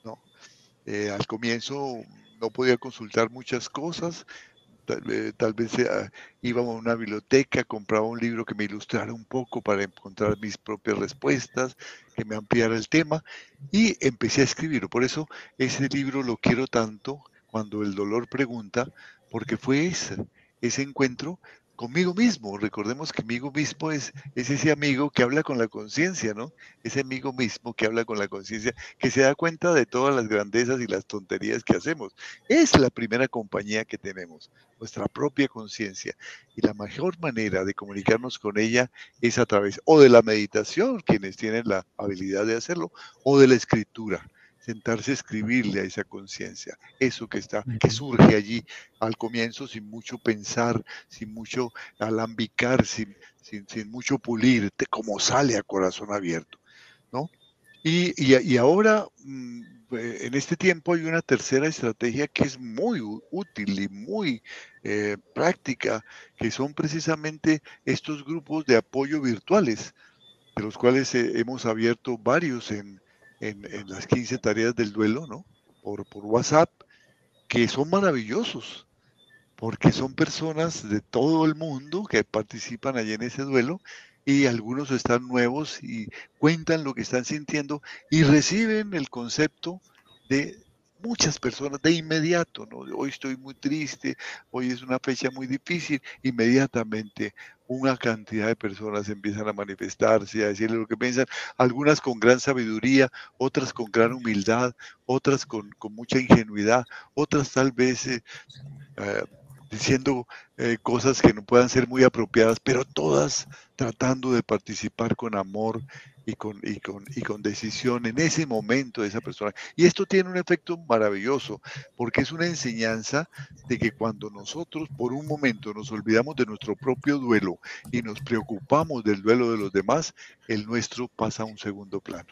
Speaker 3: ¿no? Eh, al comienzo no podía consultar muchas cosas, tal, vez ah, iba a una biblioteca, compraba un libro que me ilustrara un poco para encontrar mis propias respuestas, que me ampliara el tema y empecé a escribirlo. Por eso ese libro lo quiero tanto cuando el dolor pregunta, porque fue ese, ese encuentro conmigo mismo. Recordemos que amigo mismo es, es ese amigo que habla con la conciencia, ¿no? Ese amigo mismo que habla con la conciencia, que se da cuenta de todas las grandezas y las tonterías que hacemos. Es la primera compañía que tenemos, nuestra propia conciencia. Y la mejor manera de comunicarnos con ella es a través o de la meditación, quienes tienen la habilidad de hacerlo, o de la escritura sentarse a escribirle a esa conciencia, eso que está, que surge allí al comienzo sin mucho pensar, sin mucho alambicar, sin, sin, mucho pulir, como sale a corazón abierto, ¿no? Y, y, ahora, mm, eh, en este tiempo hay una tercera estrategia que es muy útil y muy eh, práctica, que son precisamente estos grupos de apoyo virtuales, de los cuales eh, hemos abierto varios en, en, las 15 tareas del duelo, ¿no? Por, por WhatsApp, que son maravillosos, porque son personas de todo el mundo que participan allí en ese duelo y algunos están nuevos y cuentan lo que están sintiendo y reciben el concepto de muchas personas de inmediato, ¿no? Hoy estoy muy triste, hoy es una fecha muy difícil, inmediatamente una cantidad de personas empiezan a manifestarse, a decirle lo que piensan, algunas con gran sabiduría, otras con gran humildad, otras con, mucha ingenuidad, otras tal vez eh, eh, diciendo eh, cosas que no puedan ser muy apropiadas, pero todas tratando de participar con amor y con, y con, y con decisión en ese momento de esa persona. Y esto tiene un efecto maravilloso, porque es una enseñanza de que cuando nosotros por un momento nos olvidamos de nuestro propio duelo y nos preocupamos del duelo de los demás, el nuestro pasa a un segundo plano.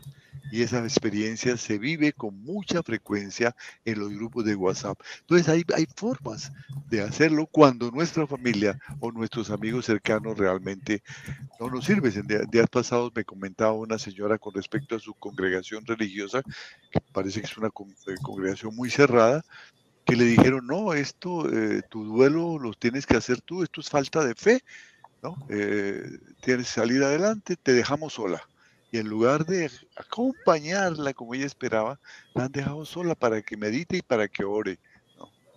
Speaker 3: Y esa experiencia se vive con mucha frecuencia en los grupos de WhatsApp. Entonces hay, hay formas de hacerlo cuando nuestra familia o nuestros amigos cercanos realmente no nos sirven. En días pasados me comentaba una señora con respecto a su congregación religiosa, que parece que es una eh, congregación muy cerrada, que le dijeron, no, esto, eh, tu duelo lo tienes que hacer tú, esto es falta de fe, ¿no? Eh, tienes que salir adelante, te dejamos sola. Y en lugar de acompañarla como ella esperaba, la han dejado sola para que medite y para que ore.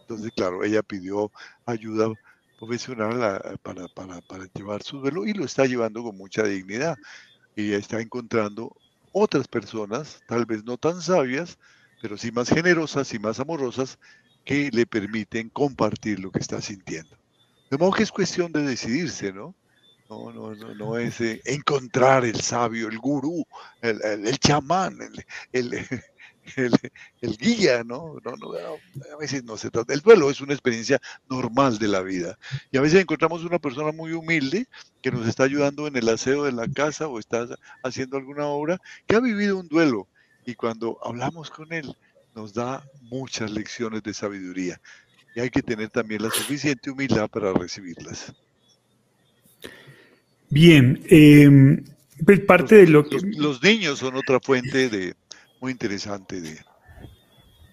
Speaker 3: Entonces, claro, ella pidió ayuda profesional para, para, para llevar su duelo y lo está llevando con mucha dignidad y está encontrando otras personas, tal vez no tan sabias, pero sí más generosas y más amorosas, que le permiten compartir lo que está sintiendo. De modo que es cuestión de decidirse, ¿no? No, no, no, no es eh, encontrar el sabio, el gurú, el, chamán, el, guía, ¿no? No, ¿no? A veces no se trata. El duelo es una experiencia normal de la vida. Y a veces encontramos una persona muy humilde que nos está ayudando en el aseo de la casa o está haciendo alguna obra que ha vivido un duelo. Y cuando hablamos con él, nos da muchas lecciones de sabiduría. Y hay que tener también la suficiente humildad para recibirlas.
Speaker 1: Bien, em, pues parte de lo que...
Speaker 3: los niños son otra fuente de, muy interesante de,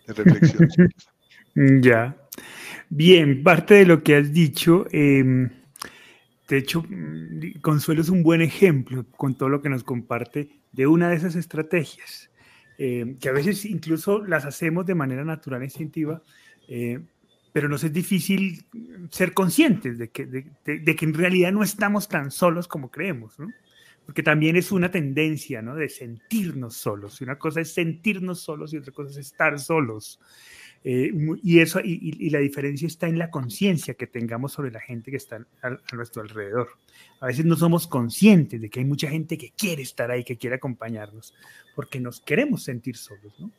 Speaker 3: reflexión.
Speaker 1: ya. Bien, parte de lo que has dicho, em, de hecho, Consuelo es un buen ejemplo con todo lo que nos comparte de una de esas estrategias, em, que a veces incluso las hacemos de manera natural e instintiva, eh, pero nos es difícil ser conscientes de que, de, de que en realidad no estamos tan solos como creemos. ¿no? Porque también es una tendencia, ¿no? De sentirnos solos. Una cosa es sentirnos solos y otra cosa es estar solos. Eh, y, eso, y, la diferencia está en la conciencia que tengamos sobre la gente que está a, nuestro alrededor. A veces no somos conscientes de que hay mucha gente que quiere estar ahí, que quiere acompañarnos, porque nos queremos sentir solos, ¿no?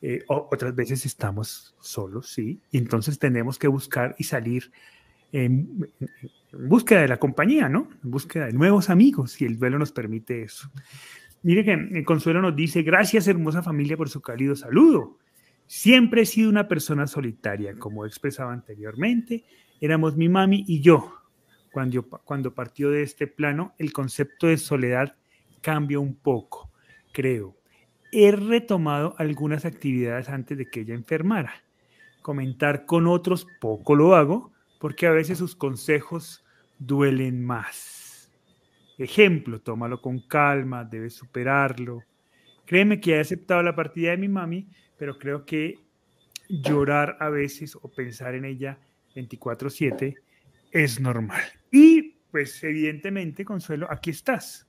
Speaker 1: Eh, otras veces estamos solos, sí, y entonces tenemos que buscar y salir búsqueda de la compañía, ¿no? En búsqueda de nuevos amigos, y el duelo nos permite eso. Mire que el Consuelo nos dice, gracias hermosa familia por su cálido saludo. Siempre he sido una persona solitaria, como he expresado anteriormente. Éramos mi mami y yo. Cuando, cuando partió de este plano, el concepto de soledad cambia un poco, creo. He retomado algunas actividades antes de que ella enfermara. Comentar con otros poco lo hago, porque a veces sus consejos duelen más. Ejemplo, tómalo con calma, debes superarlo. Créeme que he aceptado la partida de mi mami, pero creo que llorar a veces o pensar en ella 24/7 es normal. Y pues evidentemente, Consuelo, aquí estás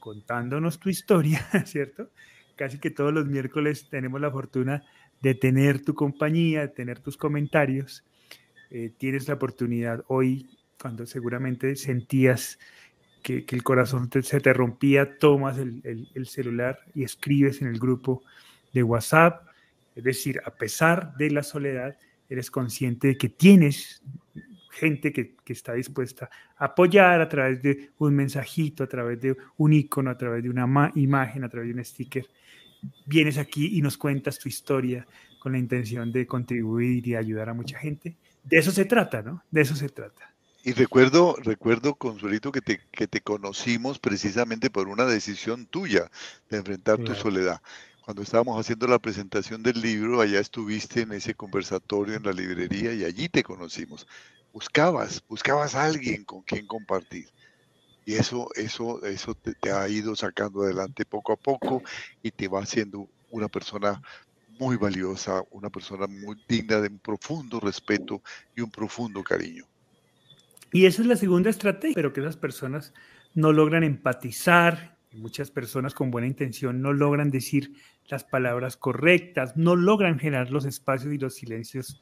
Speaker 1: contándonos tu historia, ¿cierto? Casi que todos los miércoles tenemos la fortuna de tener tu compañía, de tener tus comentarios. Eh, tienes la oportunidad hoy, cuando seguramente sentías que, el corazón se te rompía, tomas el, el, celular y escribes en el grupo de WhatsApp. Es decir, a pesar de la soledad, eres consciente de que tienes gente que, que, está dispuesta a apoyar a través de un mensajito, a través de un icono, a través de una imagen, a través de un sticker. Vienes aquí y nos cuentas tu historia con la intención de contribuir y ayudar a mucha gente. De eso se trata, ¿no? De eso se trata.
Speaker 3: Y recuerdo, recuerdo, Consuelito, que te, que te conocimos precisamente por una decisión tuya de enfrentar tu soledad. Cuando estábamos haciendo la presentación del libro, allá estuviste en ese conversatorio en la librería y allí te conocimos. Buscabas, buscabas a alguien con quien compartir. Y eso, eso, eso te, te ha ido sacando adelante poco a poco y te va haciendo una persona muy valiosa, una persona muy digna de un profundo respeto y un profundo cariño.
Speaker 1: Y esa es la segunda estrategia, pero que esas personas no logran empatizar, muchas personas con buena intención no logran decir las palabras correctas, no logran generar los espacios y los silencios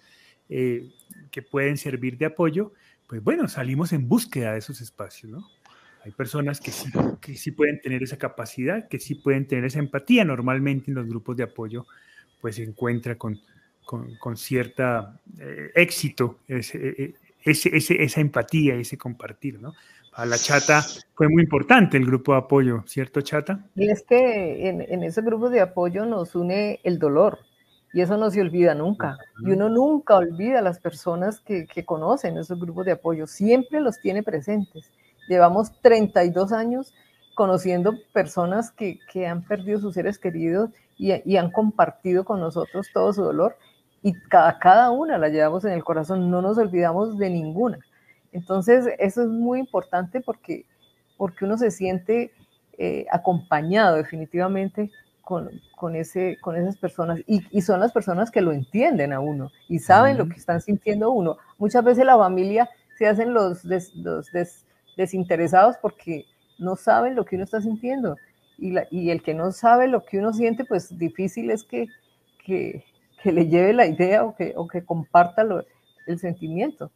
Speaker 1: eh, que pueden servir de apoyo, pues bueno, salimos en búsqueda de esos espacios, ¿no? Hay personas que sí, que sí pueden tener esa capacidad, que sí pueden tener esa empatía. Normalmente en los grupos de apoyo, pues se encuentra con, con, con cierta eh, éxito ese, ese, esa empatía, ese compartir, ¿no? A la chata fue muy importante el grupo de apoyo, ¿cierto, chata?
Speaker 2: Y es que en, en ese grupo de apoyo nos une el dolor, y eso no se olvida nunca. Y uno nunca olvida a las personas que, que, conocen esos grupos de apoyo, siempre los tiene presentes. Llevamos 32 años conociendo personas que, que han perdido sus seres queridos y, y, han compartido con nosotros todo su dolor y cada, cada una la llevamos en el corazón, no nos olvidamos de ninguna. Entonces, eso es muy importante porque, porque uno se siente eh, acompañado definitivamente con, con, ese, con esas personas y, y, son las personas que lo entienden a uno y saben lo que están sintiendo uno. Muchas veces la familia se hacen los, los desinteresados porque no saben lo que uno está sintiendo y, la, y, el que no sabe lo que uno siente, pues difícil es que, que, que le lleve la idea o que, o que comparta el sentimiento.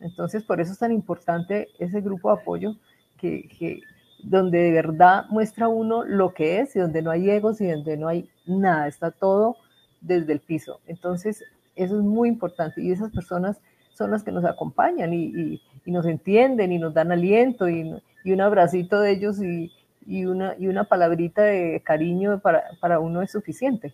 Speaker 2: Entonces, por eso es tan importante ese grupo de apoyo que, que, donde de verdad muestra uno lo que es y donde no hay egos y donde no hay nada, está todo desde el piso. Entonces, eso es muy importante y esas personas son las que nos acompañan y, y, y nos entienden y nos dan aliento y, y un abracito de ellos y, una, y una palabrita de cariño para, para uno es suficiente.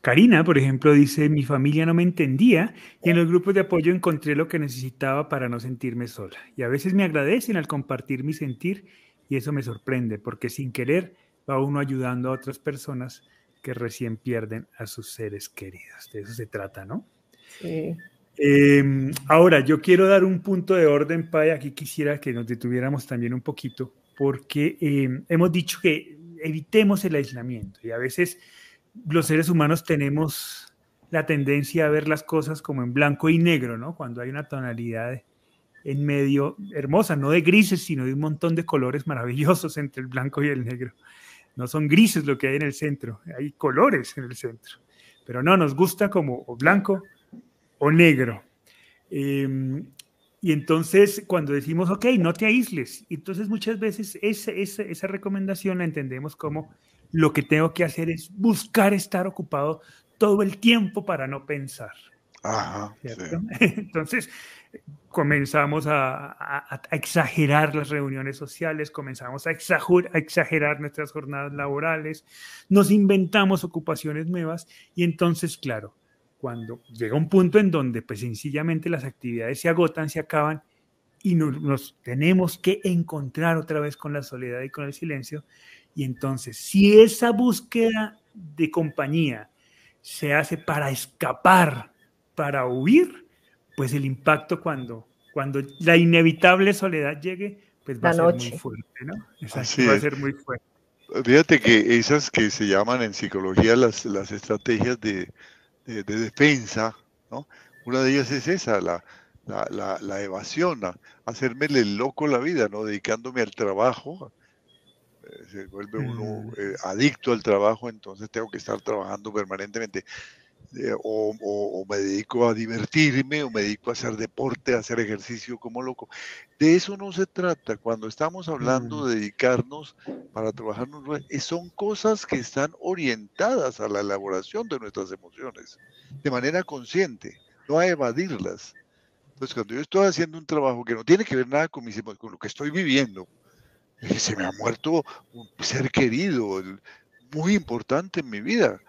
Speaker 1: Karina, por ejemplo, dice, mi familia no me entendía y en los grupos de apoyo encontré lo que necesitaba para no sentirme sola. Y a veces me agradecen al compartir mi sentir y eso me sorprende porque sin querer va uno ayudando a otras personas que recién pierden a sus seres queridos. De eso se trata, ¿no? Sí. Eh, ahora, yo quiero dar un punto de orden, Pai. Aquí quisiera que nos detuviéramos también un poquito porque eh, hemos dicho que evitemos el aislamiento y a veces los seres humanos tenemos la tendencia a ver las cosas como en blanco y negro, ¿no? Cuando hay una tonalidad en medio hermosa, no de grises, sino de un montón de colores maravillosos entre el blanco y el negro. No son grises lo que hay en el centro, hay colores en el centro. Pero no, nos gusta como o blanco o negro. Eh, y entonces, cuando decimos, ok, no te aísles, entonces muchas veces esa, esa, esa, recomendación la entendemos como lo que tengo que hacer es buscar estar ocupado todo el tiempo para no pensar. Ajá, sí. Entonces, comenzamos a, a, a, exagerar las reuniones sociales, comenzamos a exagerar, a exagerar nuestras jornadas laborales, nos inventamos ocupaciones nuevas y entonces, claro, cuando llega un punto en donde pues sencillamente las actividades se agotan, se acaban y nos, nos, tenemos que encontrar otra vez con la soledad y con el silencio. Y entonces, si esa búsqueda de compañía se hace para escapar, para huir, pues el impacto cuando, cuando la inevitable soledad llegue, pues va la a ser muy fuerte, ¿no? Exacto, va a ser muy fuerte.
Speaker 3: Fíjate que esas que se llaman en psicología las, las estrategias de, de, de, defensa, ¿no? Una de ellas es esa, la, la, evasión, a, hacerme el loco la vida, ¿no? Dedicándome al trabajo. Eh, se vuelve uno mm. eh, adicto al trabajo, entonces tengo que estar trabajando permanentemente. Eh, o, me dedico a divertirme, o me dedico a hacer deporte, a hacer ejercicio como loco. De eso no se trata. Cuando estamos hablando mm. de dedicarnos para trabajar, son cosas que están orientadas a la elaboración de nuestras emociones, de manera consciente, no a evadirlas. Entonces, cuando yo estoy haciendo un trabajo que no tiene que ver nada con, mis, con lo que estoy viviendo, eh, se me ha muerto un ser querido, muy importante en mi vida.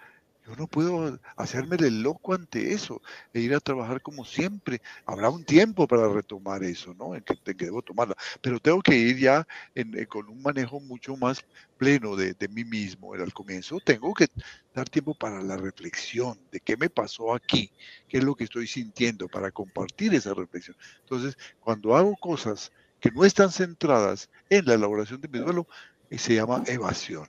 Speaker 3: Yo no puedo hacerme el loco ante eso e ir a trabajar como siempre. Habrá un tiempo para retomar eso, ¿no? En que, debo tomarla. Pero tengo que ir ya eh, con un manejo mucho más pleno de, de, mí mismo. Al comienzo tengo que dar tiempo para la reflexión de qué me pasó aquí, qué es lo que estoy sintiendo, para compartir esa reflexión. Entonces, cuando hago cosas que no están centradas en la elaboración de mi duelo, eh, se llama evasión.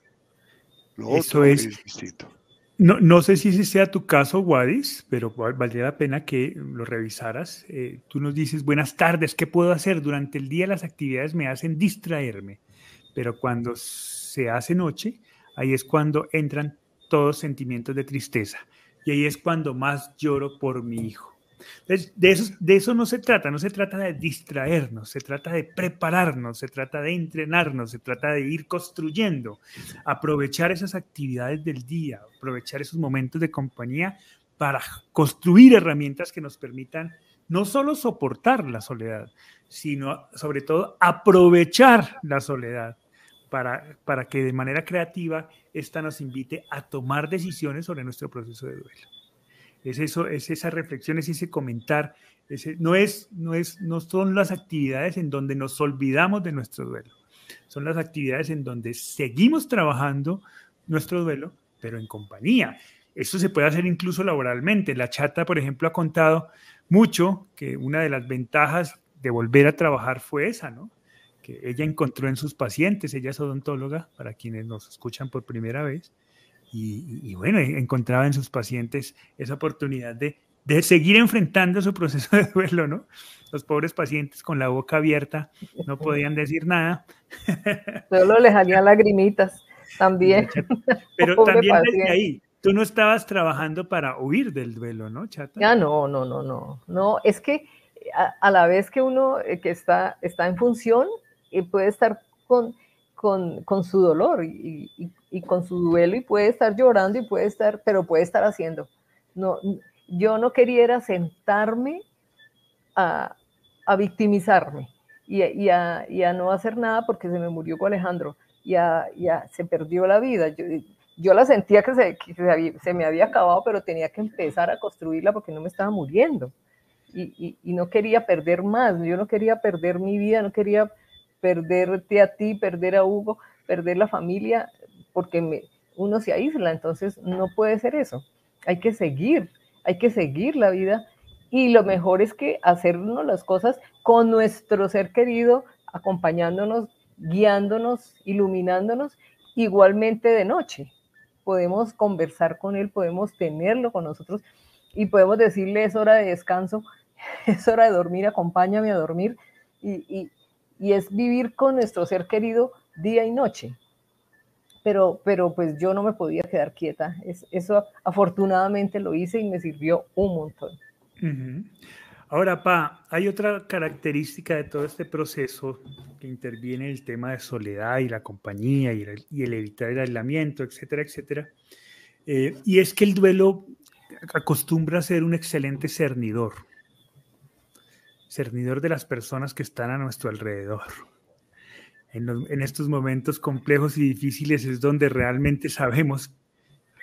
Speaker 1: Lo eso es distinto. No, no, sé si ese sea tu caso, Wadis, pero valdría la pena que lo revisaras. Eh, tú nos dices, buenas tardes, ¿qué puedo hacer? Durante el día las actividades me hacen distraerme, pero cuando se hace noche, ahí es cuando entran todos sentimientos de tristeza. Y ahí es cuando más lloro por mi hijo. De eso, de eso no se trata, no se trata de distraernos, se trata de prepararnos, se trata de entrenarnos, se trata de ir construyendo, aprovechar esas actividades del día, aprovechar esos momentos de compañía para construir herramientas que nos permitan no solo soportar la soledad, sino sobre todo aprovechar la soledad para, para que de manera creativa esta nos invite a tomar decisiones sobre nuestro proceso de duelo es eso, es esa reflexión, es ese comentar. no, es, no, es, no son las actividades en donde nos olvidamos de nuestro duelo, son las actividades en donde seguimos trabajando nuestro duelo, pero en compañía. Esto se puede hacer incluso laboralmente. La chata, por ejemplo, ha contado mucho que una de las ventajas de volver a trabajar fue esa, ¿no? Que ella encontró en sus pacientes, ella es odontóloga, para quienes nos escuchan por primera vez, y, bueno, encontraba en sus pacientes esa oportunidad de, de, seguir enfrentando su proceso de duelo, ¿no? Los pobres pacientes con la boca abierta no podían decir nada.
Speaker 2: Solo les salían lagrimitas también.
Speaker 1: Pero también desde ahí, tú no estabas trabajando para huir del duelo, ¿no, Chata?
Speaker 2: Ya no, no, no, no. No, es que a, la vez que uno eh, que está, está en función y eh, puede estar con con, su dolor y, con su duelo y puede estar llorando y puede estar, pero puede estar haciendo. No, yo no quería sentarme a, victimizarme y, a, no hacer nada porque se me murió con Alejandro, ya, ya se perdió la vida. Yo, la sentía que, se, se, me había acabado, pero tenía que empezar a construirla porque no me estaba muriendo. Y, y, no quería perder más, yo no quería perder mi vida, no quería perderte a ti, perder a Hugo, perder la familia, porque me, uno se aísla, entonces no puede ser eso. Hay que seguir, hay que seguir la vida y lo mejor es que hacernos las cosas con nuestro ser querido, acompañándonos, guiándonos, iluminándonos, igualmente de noche. Podemos conversar con él, podemos tenerlo con nosotros y podemos decirle es hora de descanso, es hora de dormir, acompáñame a dormir y, y es vivir con nuestro ser querido día y noche. Pero, pero pues yo no me podía quedar quieta. eso afortunadamente lo hice y me sirvió un montón.
Speaker 1: Ahora, Pa, hay otra característica de todo este proceso que interviene el tema de soledad y la compañía y el, evitar el aislamiento, etcétera, etcétera. Eh, y es que el duelo acostumbra a ser un excelente cernidor cernidor de las personas que están a nuestro alrededor. En, estos momentos complejos y difíciles es donde realmente sabemos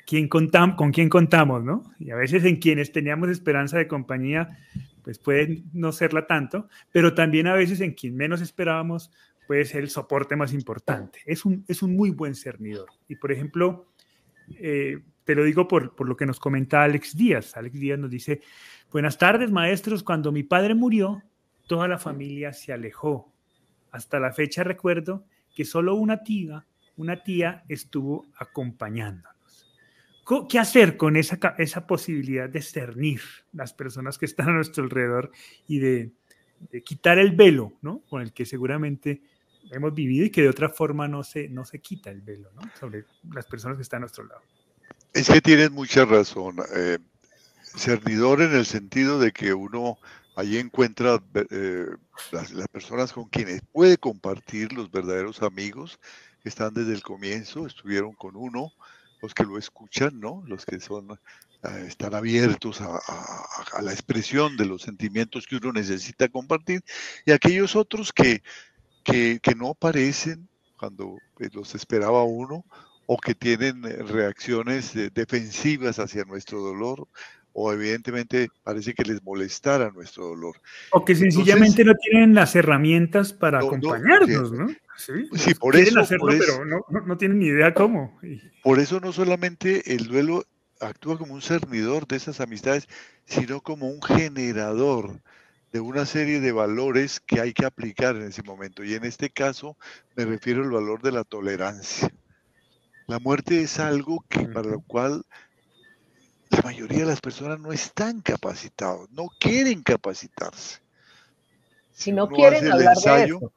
Speaker 1: quién contam con quién contamos, ¿no? Y a veces en quienes teníamos esperanza de compañía, pues puede no serla tanto, pero también a veces en quien menos esperábamos puede ser el soporte más importante. Es un, es un muy buen cernidor. Y por ejemplo, eh, te lo digo por, por lo que nos comenta Alex Díaz. Alex Díaz nos dice, Buenas tardes, maestros. Cuando mi padre murió, toda la familia se alejó. Hasta la fecha recuerdo que solo una tía, una tía estuvo acompañándonos. ¿Qué hacer con esa, esa posibilidad de cernir las personas que están a nuestro alrededor y de, quitar el velo, ¿no? Con el que seguramente hemos vivido y que de otra forma no se, no se quita el velo, ¿no? Sobre las personas que están a nuestro lado.
Speaker 3: Es que tienes mucha razón. Eh, cernidor en el sentido de que uno allí encuentra eh, las, personas con quienes puede compartir los verdaderos amigos que están desde el comienzo, estuvieron con uno, los que lo escuchan, ¿no? Los que son, eh, están abiertos a, la expresión de los sentimientos que uno necesita compartir, y aquellos otros que, que, no aparecen cuando eh, los esperaba uno, o que tienen eh, reacciones defensivas hacia nuestro dolor, o evidentemente parece que les molestara nuestro dolor.
Speaker 1: O que sencillamente no tienen las herramientas para acompañarnos, ¿no?
Speaker 3: Sí, por eso,
Speaker 1: pero no, no, tienen ni idea cómo.
Speaker 3: Por eso no solamente el duelo actúa como un cernidor de esas amistades, sino como un generador de una serie de valores que hay que aplicar en ese momento. Y en este caso me refiero al valor de la tolerancia. La muerte es algo que para lo cual la mayoría de las personas no están capacitados, no quieren capacitarse.
Speaker 2: Si, no quieren hablar de eso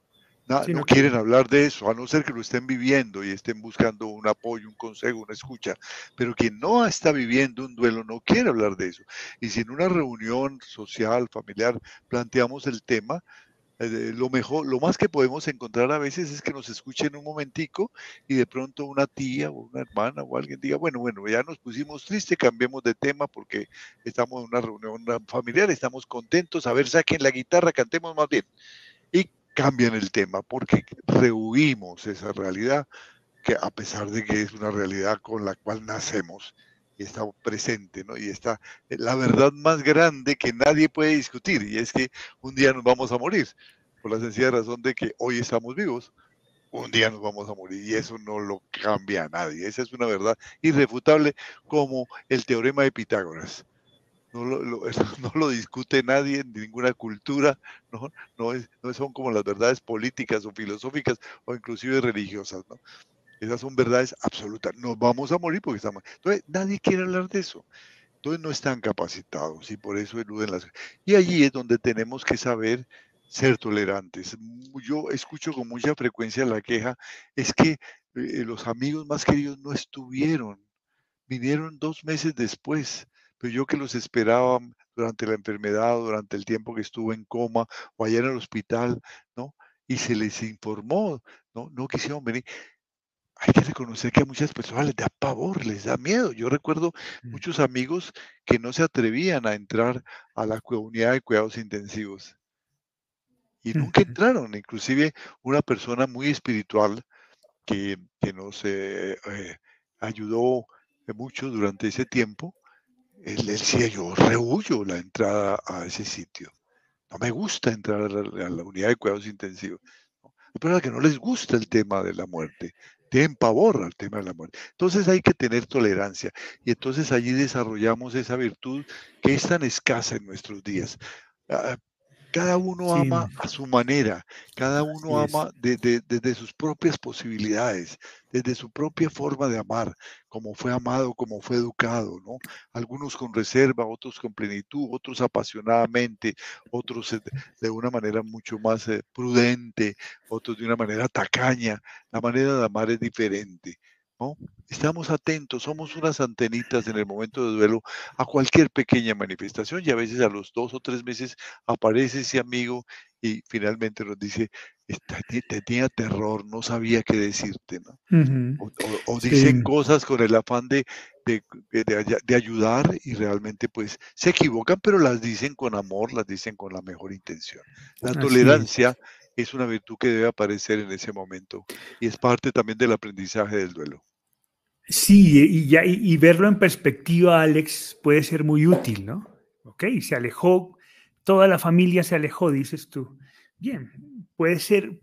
Speaker 3: no, quieren hablar de eso, a no ser que lo estén viviendo y estén buscando un apoyo, un consejo, una escucha. Pero quien no está viviendo un duelo no quiere hablar de eso. Y si en una reunión social, familiar, planteamos el tema, eh, lo mejor, lo más que podemos encontrar a veces es que nos escuchen un momentico y de pronto una tía o una hermana o alguien diga, bueno, bueno, ya nos pusimos tristes, cambiemos de tema porque estamos en una reunión familiar, estamos contentos, a ver, saquen la guitarra, cantemos más bien. Y cambian el tema porque rehuimos esa realidad que a pesar de que es una realidad con la cual nacemos está presente, ¿no? Y está la verdad más grande que nadie puede discutir y es que un día nos vamos a morir por la sencilla razón de que hoy estamos vivos, un día nos vamos a morir y eso no lo cambia a nadie. Esa es una verdad irrefutable como el teorema de Pitágoras no lo, discute nadie en ninguna cultura, ¿no? No son como las verdades políticas o filosóficas o inclusive religiosas, ¿no? Esas son verdades absolutas. Nos vamos a morir porque estamos... Entonces, nadie quiere hablar de eso. Entonces, no están capacitados y por eso eluden las... Y allí es donde tenemos que saber ser tolerantes. Yo escucho con mucha frecuencia la queja, es que eh, los amigos más queridos no estuvieron, vinieron dos meses después pero yo que los esperaba durante la enfermedad, durante el tiempo que estuvo en coma o allá en el hospital, ¿no? Y se les informó, ¿no? No quisieron venir. Hay que reconocer que a muchas personas les da pavor, les da miedo. Yo recuerdo mm. muchos amigos que no se atrevían a entrar a la unidad de cuidados intensivos. Y nunca entraron. Inclusive una persona muy espiritual que, nos eh, eh, ayudó mucho durante ese tiempo, él, decía, yo rehuyo la entrada a ese sitio. No me gusta entrar a la, unidad de cuidados intensivos. Pero que no les gusta el tema de la muerte. Tienen pavor al tema de la muerte. Entonces hay que tener tolerancia. Y entonces allí desarrollamos esa virtud que es tan escasa en nuestros días. Cada uno ama a su manera, cada uno ama desde sus propias posibilidades, desde su propia forma de amar, como fue amado, como fue educado, ¿no? Algunos con reserva, otros con plenitud, otros apasionadamente, otros de una manera mucho más eh, prudente, otros de una manera tacaña. La manera de amar es diferente. Estamos atentos, somos unas antenitas en el momento de duelo a cualquier pequeña manifestación y a veces a los dos o tres meses aparece ese amigo y finalmente nos dice, tenía terror, no sabía qué decirte, ¿no? o, dicen cosas con el afán de, de, ayudar y realmente pues se equivocan, pero las dicen con amor, las dicen con la mejor intención. La tolerancia es una virtud que debe aparecer en ese momento y es parte también del aprendizaje del duelo.
Speaker 1: Sí, y, ya, y, verlo en perspectiva, Alex, puede ser muy útil, ¿no? Ok, se alejó, toda la familia se alejó, dices tú. Bien, puede ser,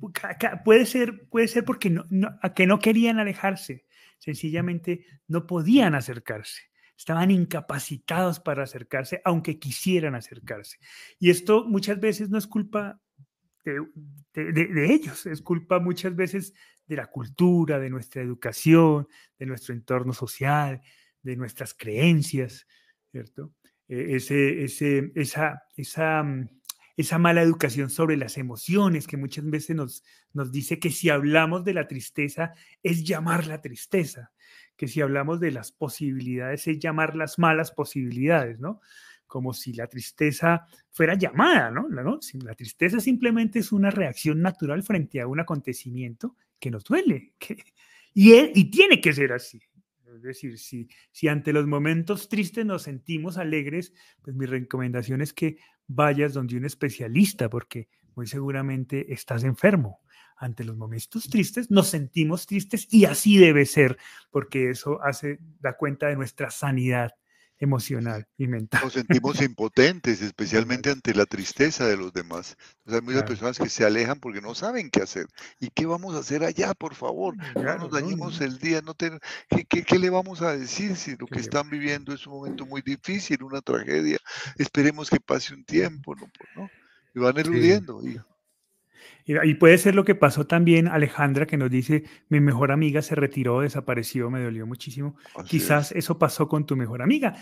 Speaker 1: puede ser, puede ser porque no, que no querían alejarse, sencillamente no podían acercarse, estaban incapacitados para acercarse, aunque quisieran acercarse. Y esto muchas veces no es culpa de, ellos, es culpa muchas veces de la cultura, de nuestra educación, de nuestro entorno social, de nuestras creencias, ¿cierto? E, ese, esa, mm, esa mala educación sobre las emociones que muchas veces nos dice que si hablamos de la tristeza es llamar la tristeza, que si hablamos de las posibilidades es llamar las malas posibilidades, ¿no? Como si la tristeza fuera llamada, ¿no? La tristeza simplemente es una reacción natural frente a un acontecimiento que nos duele, y tiene que ser así. Es decir, si, si ante los momentos tristes nos sentimos alegres, pues mi recomendación es que vayas donde un especialista, porque muy seguramente estás enfermo. Ante los momentos tristes nos sentimos tristes y así debe ser, porque eso hace, da cuenta de nuestra sanidad emocional y mental.
Speaker 3: Nos sentimos impotentes, especialmente ante la tristeza de los demás. hay muchas personas que se alejan porque no saben qué hacer. ¿Y qué vamos a hacer allá, por favor? no nos dañemos el día. No ¿Qué, qué, qué, le vamos a decir si lo que están viviendo es un momento muy difícil, una tragedia? Esperemos que pase un tiempo, ¿no? ¿No? Y van eludiendo. Y,
Speaker 1: y puede ser lo que pasó también, Alejandra, que nos dice, mi mejor amiga se retiró, desapareció, me dolió muchísimo. Quizás eso pasó con tu mejor amiga,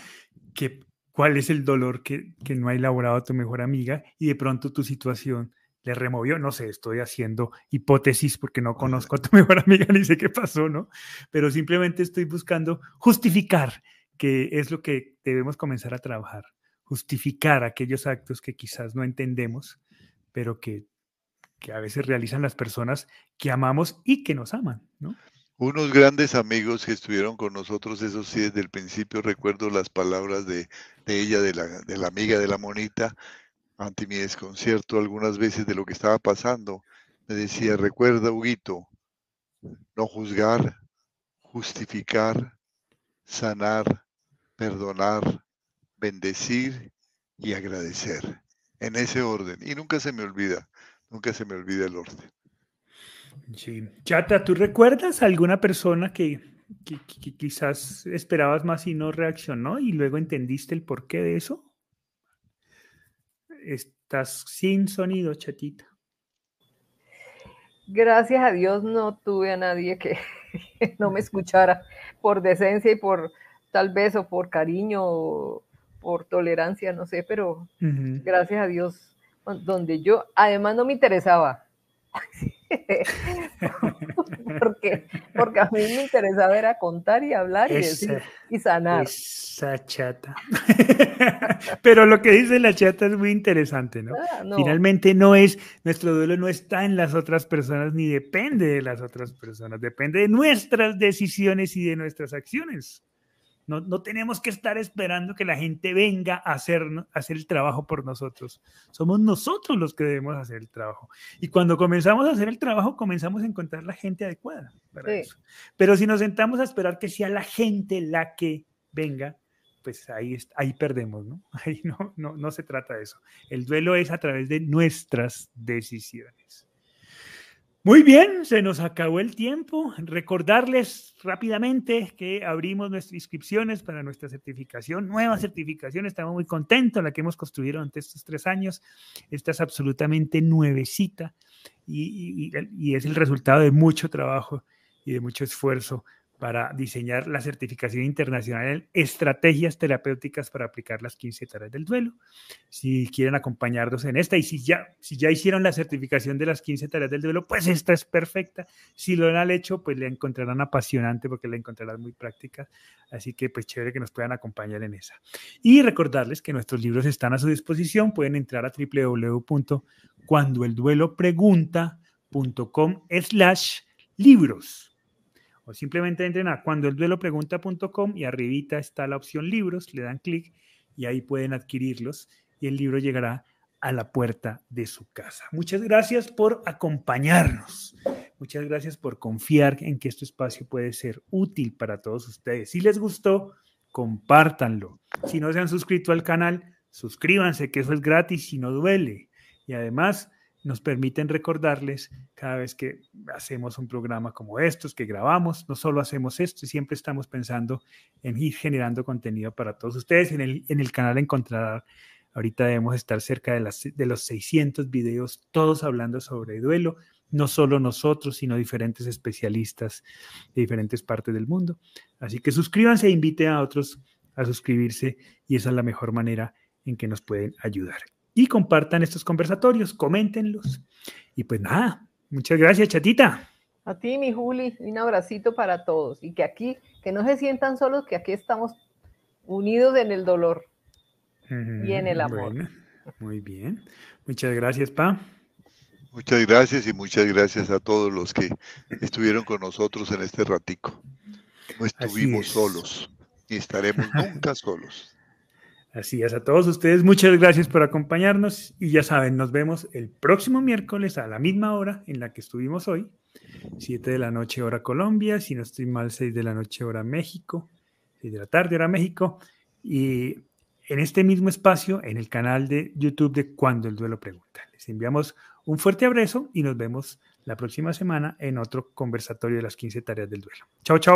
Speaker 1: que cuál es el dolor que, que no ha elaborado tu mejor amiga y de pronto tu situación le removió, no sé, estoy haciendo hipótesis porque no conozco a tu mejor amiga ni sé qué pasó, ¿no? Pero simplemente estoy buscando justificar que es lo que debemos comenzar a trabajar, justificar aquellos actos que quizás no entendemos, pero que que a veces realizan las personas que amamos y que nos aman, ¿no?
Speaker 3: Unos grandes amigos que estuvieron con nosotros, eso sí, desde el principio recuerdo las palabras de, ella, de la, de la, amiga de la monita, ante mi desconcierto algunas veces de lo que estaba pasando. Me decía, recuerda, Huguito, no juzgar, justificar, sanar, perdonar, bendecir y agradecer. En ese orden. Y nunca se me olvida. Nunca se me olvida el orden.
Speaker 1: Sí. Chata, ¿tú recuerdas a alguna persona que, quizás esperabas más y no reaccionó y luego entendiste el porqué de eso? Estás sin sonido, chatita.
Speaker 2: Gracias a Dios no tuve a nadie que no me escuchara por decencia y por tal vez o por cariño o por tolerancia, no sé, pero gracias a Dios donde yo además no me interesaba. porque, porque a mí me interesaba era contar y hablar y, decir, y sanar.
Speaker 1: Esa chata. Pero lo que dice la chata es muy interesante, ah, ¿no? Finalmente no es, nuestro duelo no está en las otras personas ni depende de las otras personas, depende de nuestras decisiones y de nuestras acciones. No, tenemos que estar esperando que la gente venga a hacer, hacer el trabajo por nosotros. Somos nosotros los que debemos hacer el trabajo. Y cuando comenzamos a hacer el trabajo, comenzamos a encontrar la gente adecuada para eso. Pero si nos sentamos a esperar que sea la gente la que venga, pues ahí, ahí perdemos, ¿no? Ahí no, no, no se trata de eso. El duelo es a través de nuestras decisiones. Muy bien, se nos acabó el tiempo. Recordarles rápidamente que abrimos nuestras inscripciones para nuestra certificación, nueva certificación. Estamos muy contentos, la que hemos construido durante estos tres años. Esta es absolutamente nuevecita y, y es el resultado de mucho trabajo y de mucho esfuerzo para diseñar la certificación internacional en estrategias terapéuticas para aplicar las 15 tareas del duelo. Si quieren acompañarnos en esta y si ya, si ya hicieron la certificación de las 15 tareas del duelo, pues esta es perfecta. Si lo han hecho, pues la encontrarán apasionante porque la encontrarán muy práctica. Así que pues chévere que nos puedan acompañar en esa. Y recordarles que nuestros libros están a su disposición. Pueden entrar a www.cuandoelduelopregunta.com slash libros o simplemente entren a cuandoelduelopregunta.com y arribita está la opción libros, le dan clic y ahí pueden adquirirlos y el libro llegará a la puerta de su casa. Muchas gracias por acompañarnos. Muchas gracias por confiar en que este espacio puede ser útil para todos ustedes. Si les gustó, compártanlo. Si no se han suscrito al canal, suscríbanse, que eso es gratis y no duele. Y además, nos permiten recordarles cada vez que hacemos un programa como estos, que grabamos, no solo hacemos esto, siempre estamos pensando en ir generando contenido para todos ustedes. En el, en el canal encontrarán, ahorita debemos estar cerca de, las, de los 600 videos, todos hablando sobre duelo, no solo nosotros, sino diferentes especialistas de diferentes partes del mundo. Así que suscríbanse e invite a otros a suscribirse y esa es la mejor manera en que nos pueden ayudar. Y compartan estos conversatorios, coméntenlos. Y pues nada, muchas gracias, chatita.
Speaker 2: A ti, mi Juli, un abracito para todos y que aquí, que no se sientan solos, que aquí estamos unidos en el dolor y en el amor.
Speaker 1: muy bien. Muchas gracias, Pa.
Speaker 3: Muchas gracias y muchas gracias a todos los que estuvieron con nosotros en este ratico. No estuvimos solos ni estaremos nunca solos.
Speaker 1: Así es, a todos ustedes muchas gracias por acompañarnos y ya saben, nos vemos el próximo miércoles a la misma hora en la que estuvimos hoy, 7 de la noche hora Colombia, si no estoy mal, 6 de la noche hora México, 6 de la tarde hora México, y en este mismo espacio, en el canal de YouTube de Cuando el Duelo Pregunta. Les enviamos un fuerte abrazo y nos vemos la próxima semana en otro conversatorio de las 15 tareas del duelo. Chao, chao.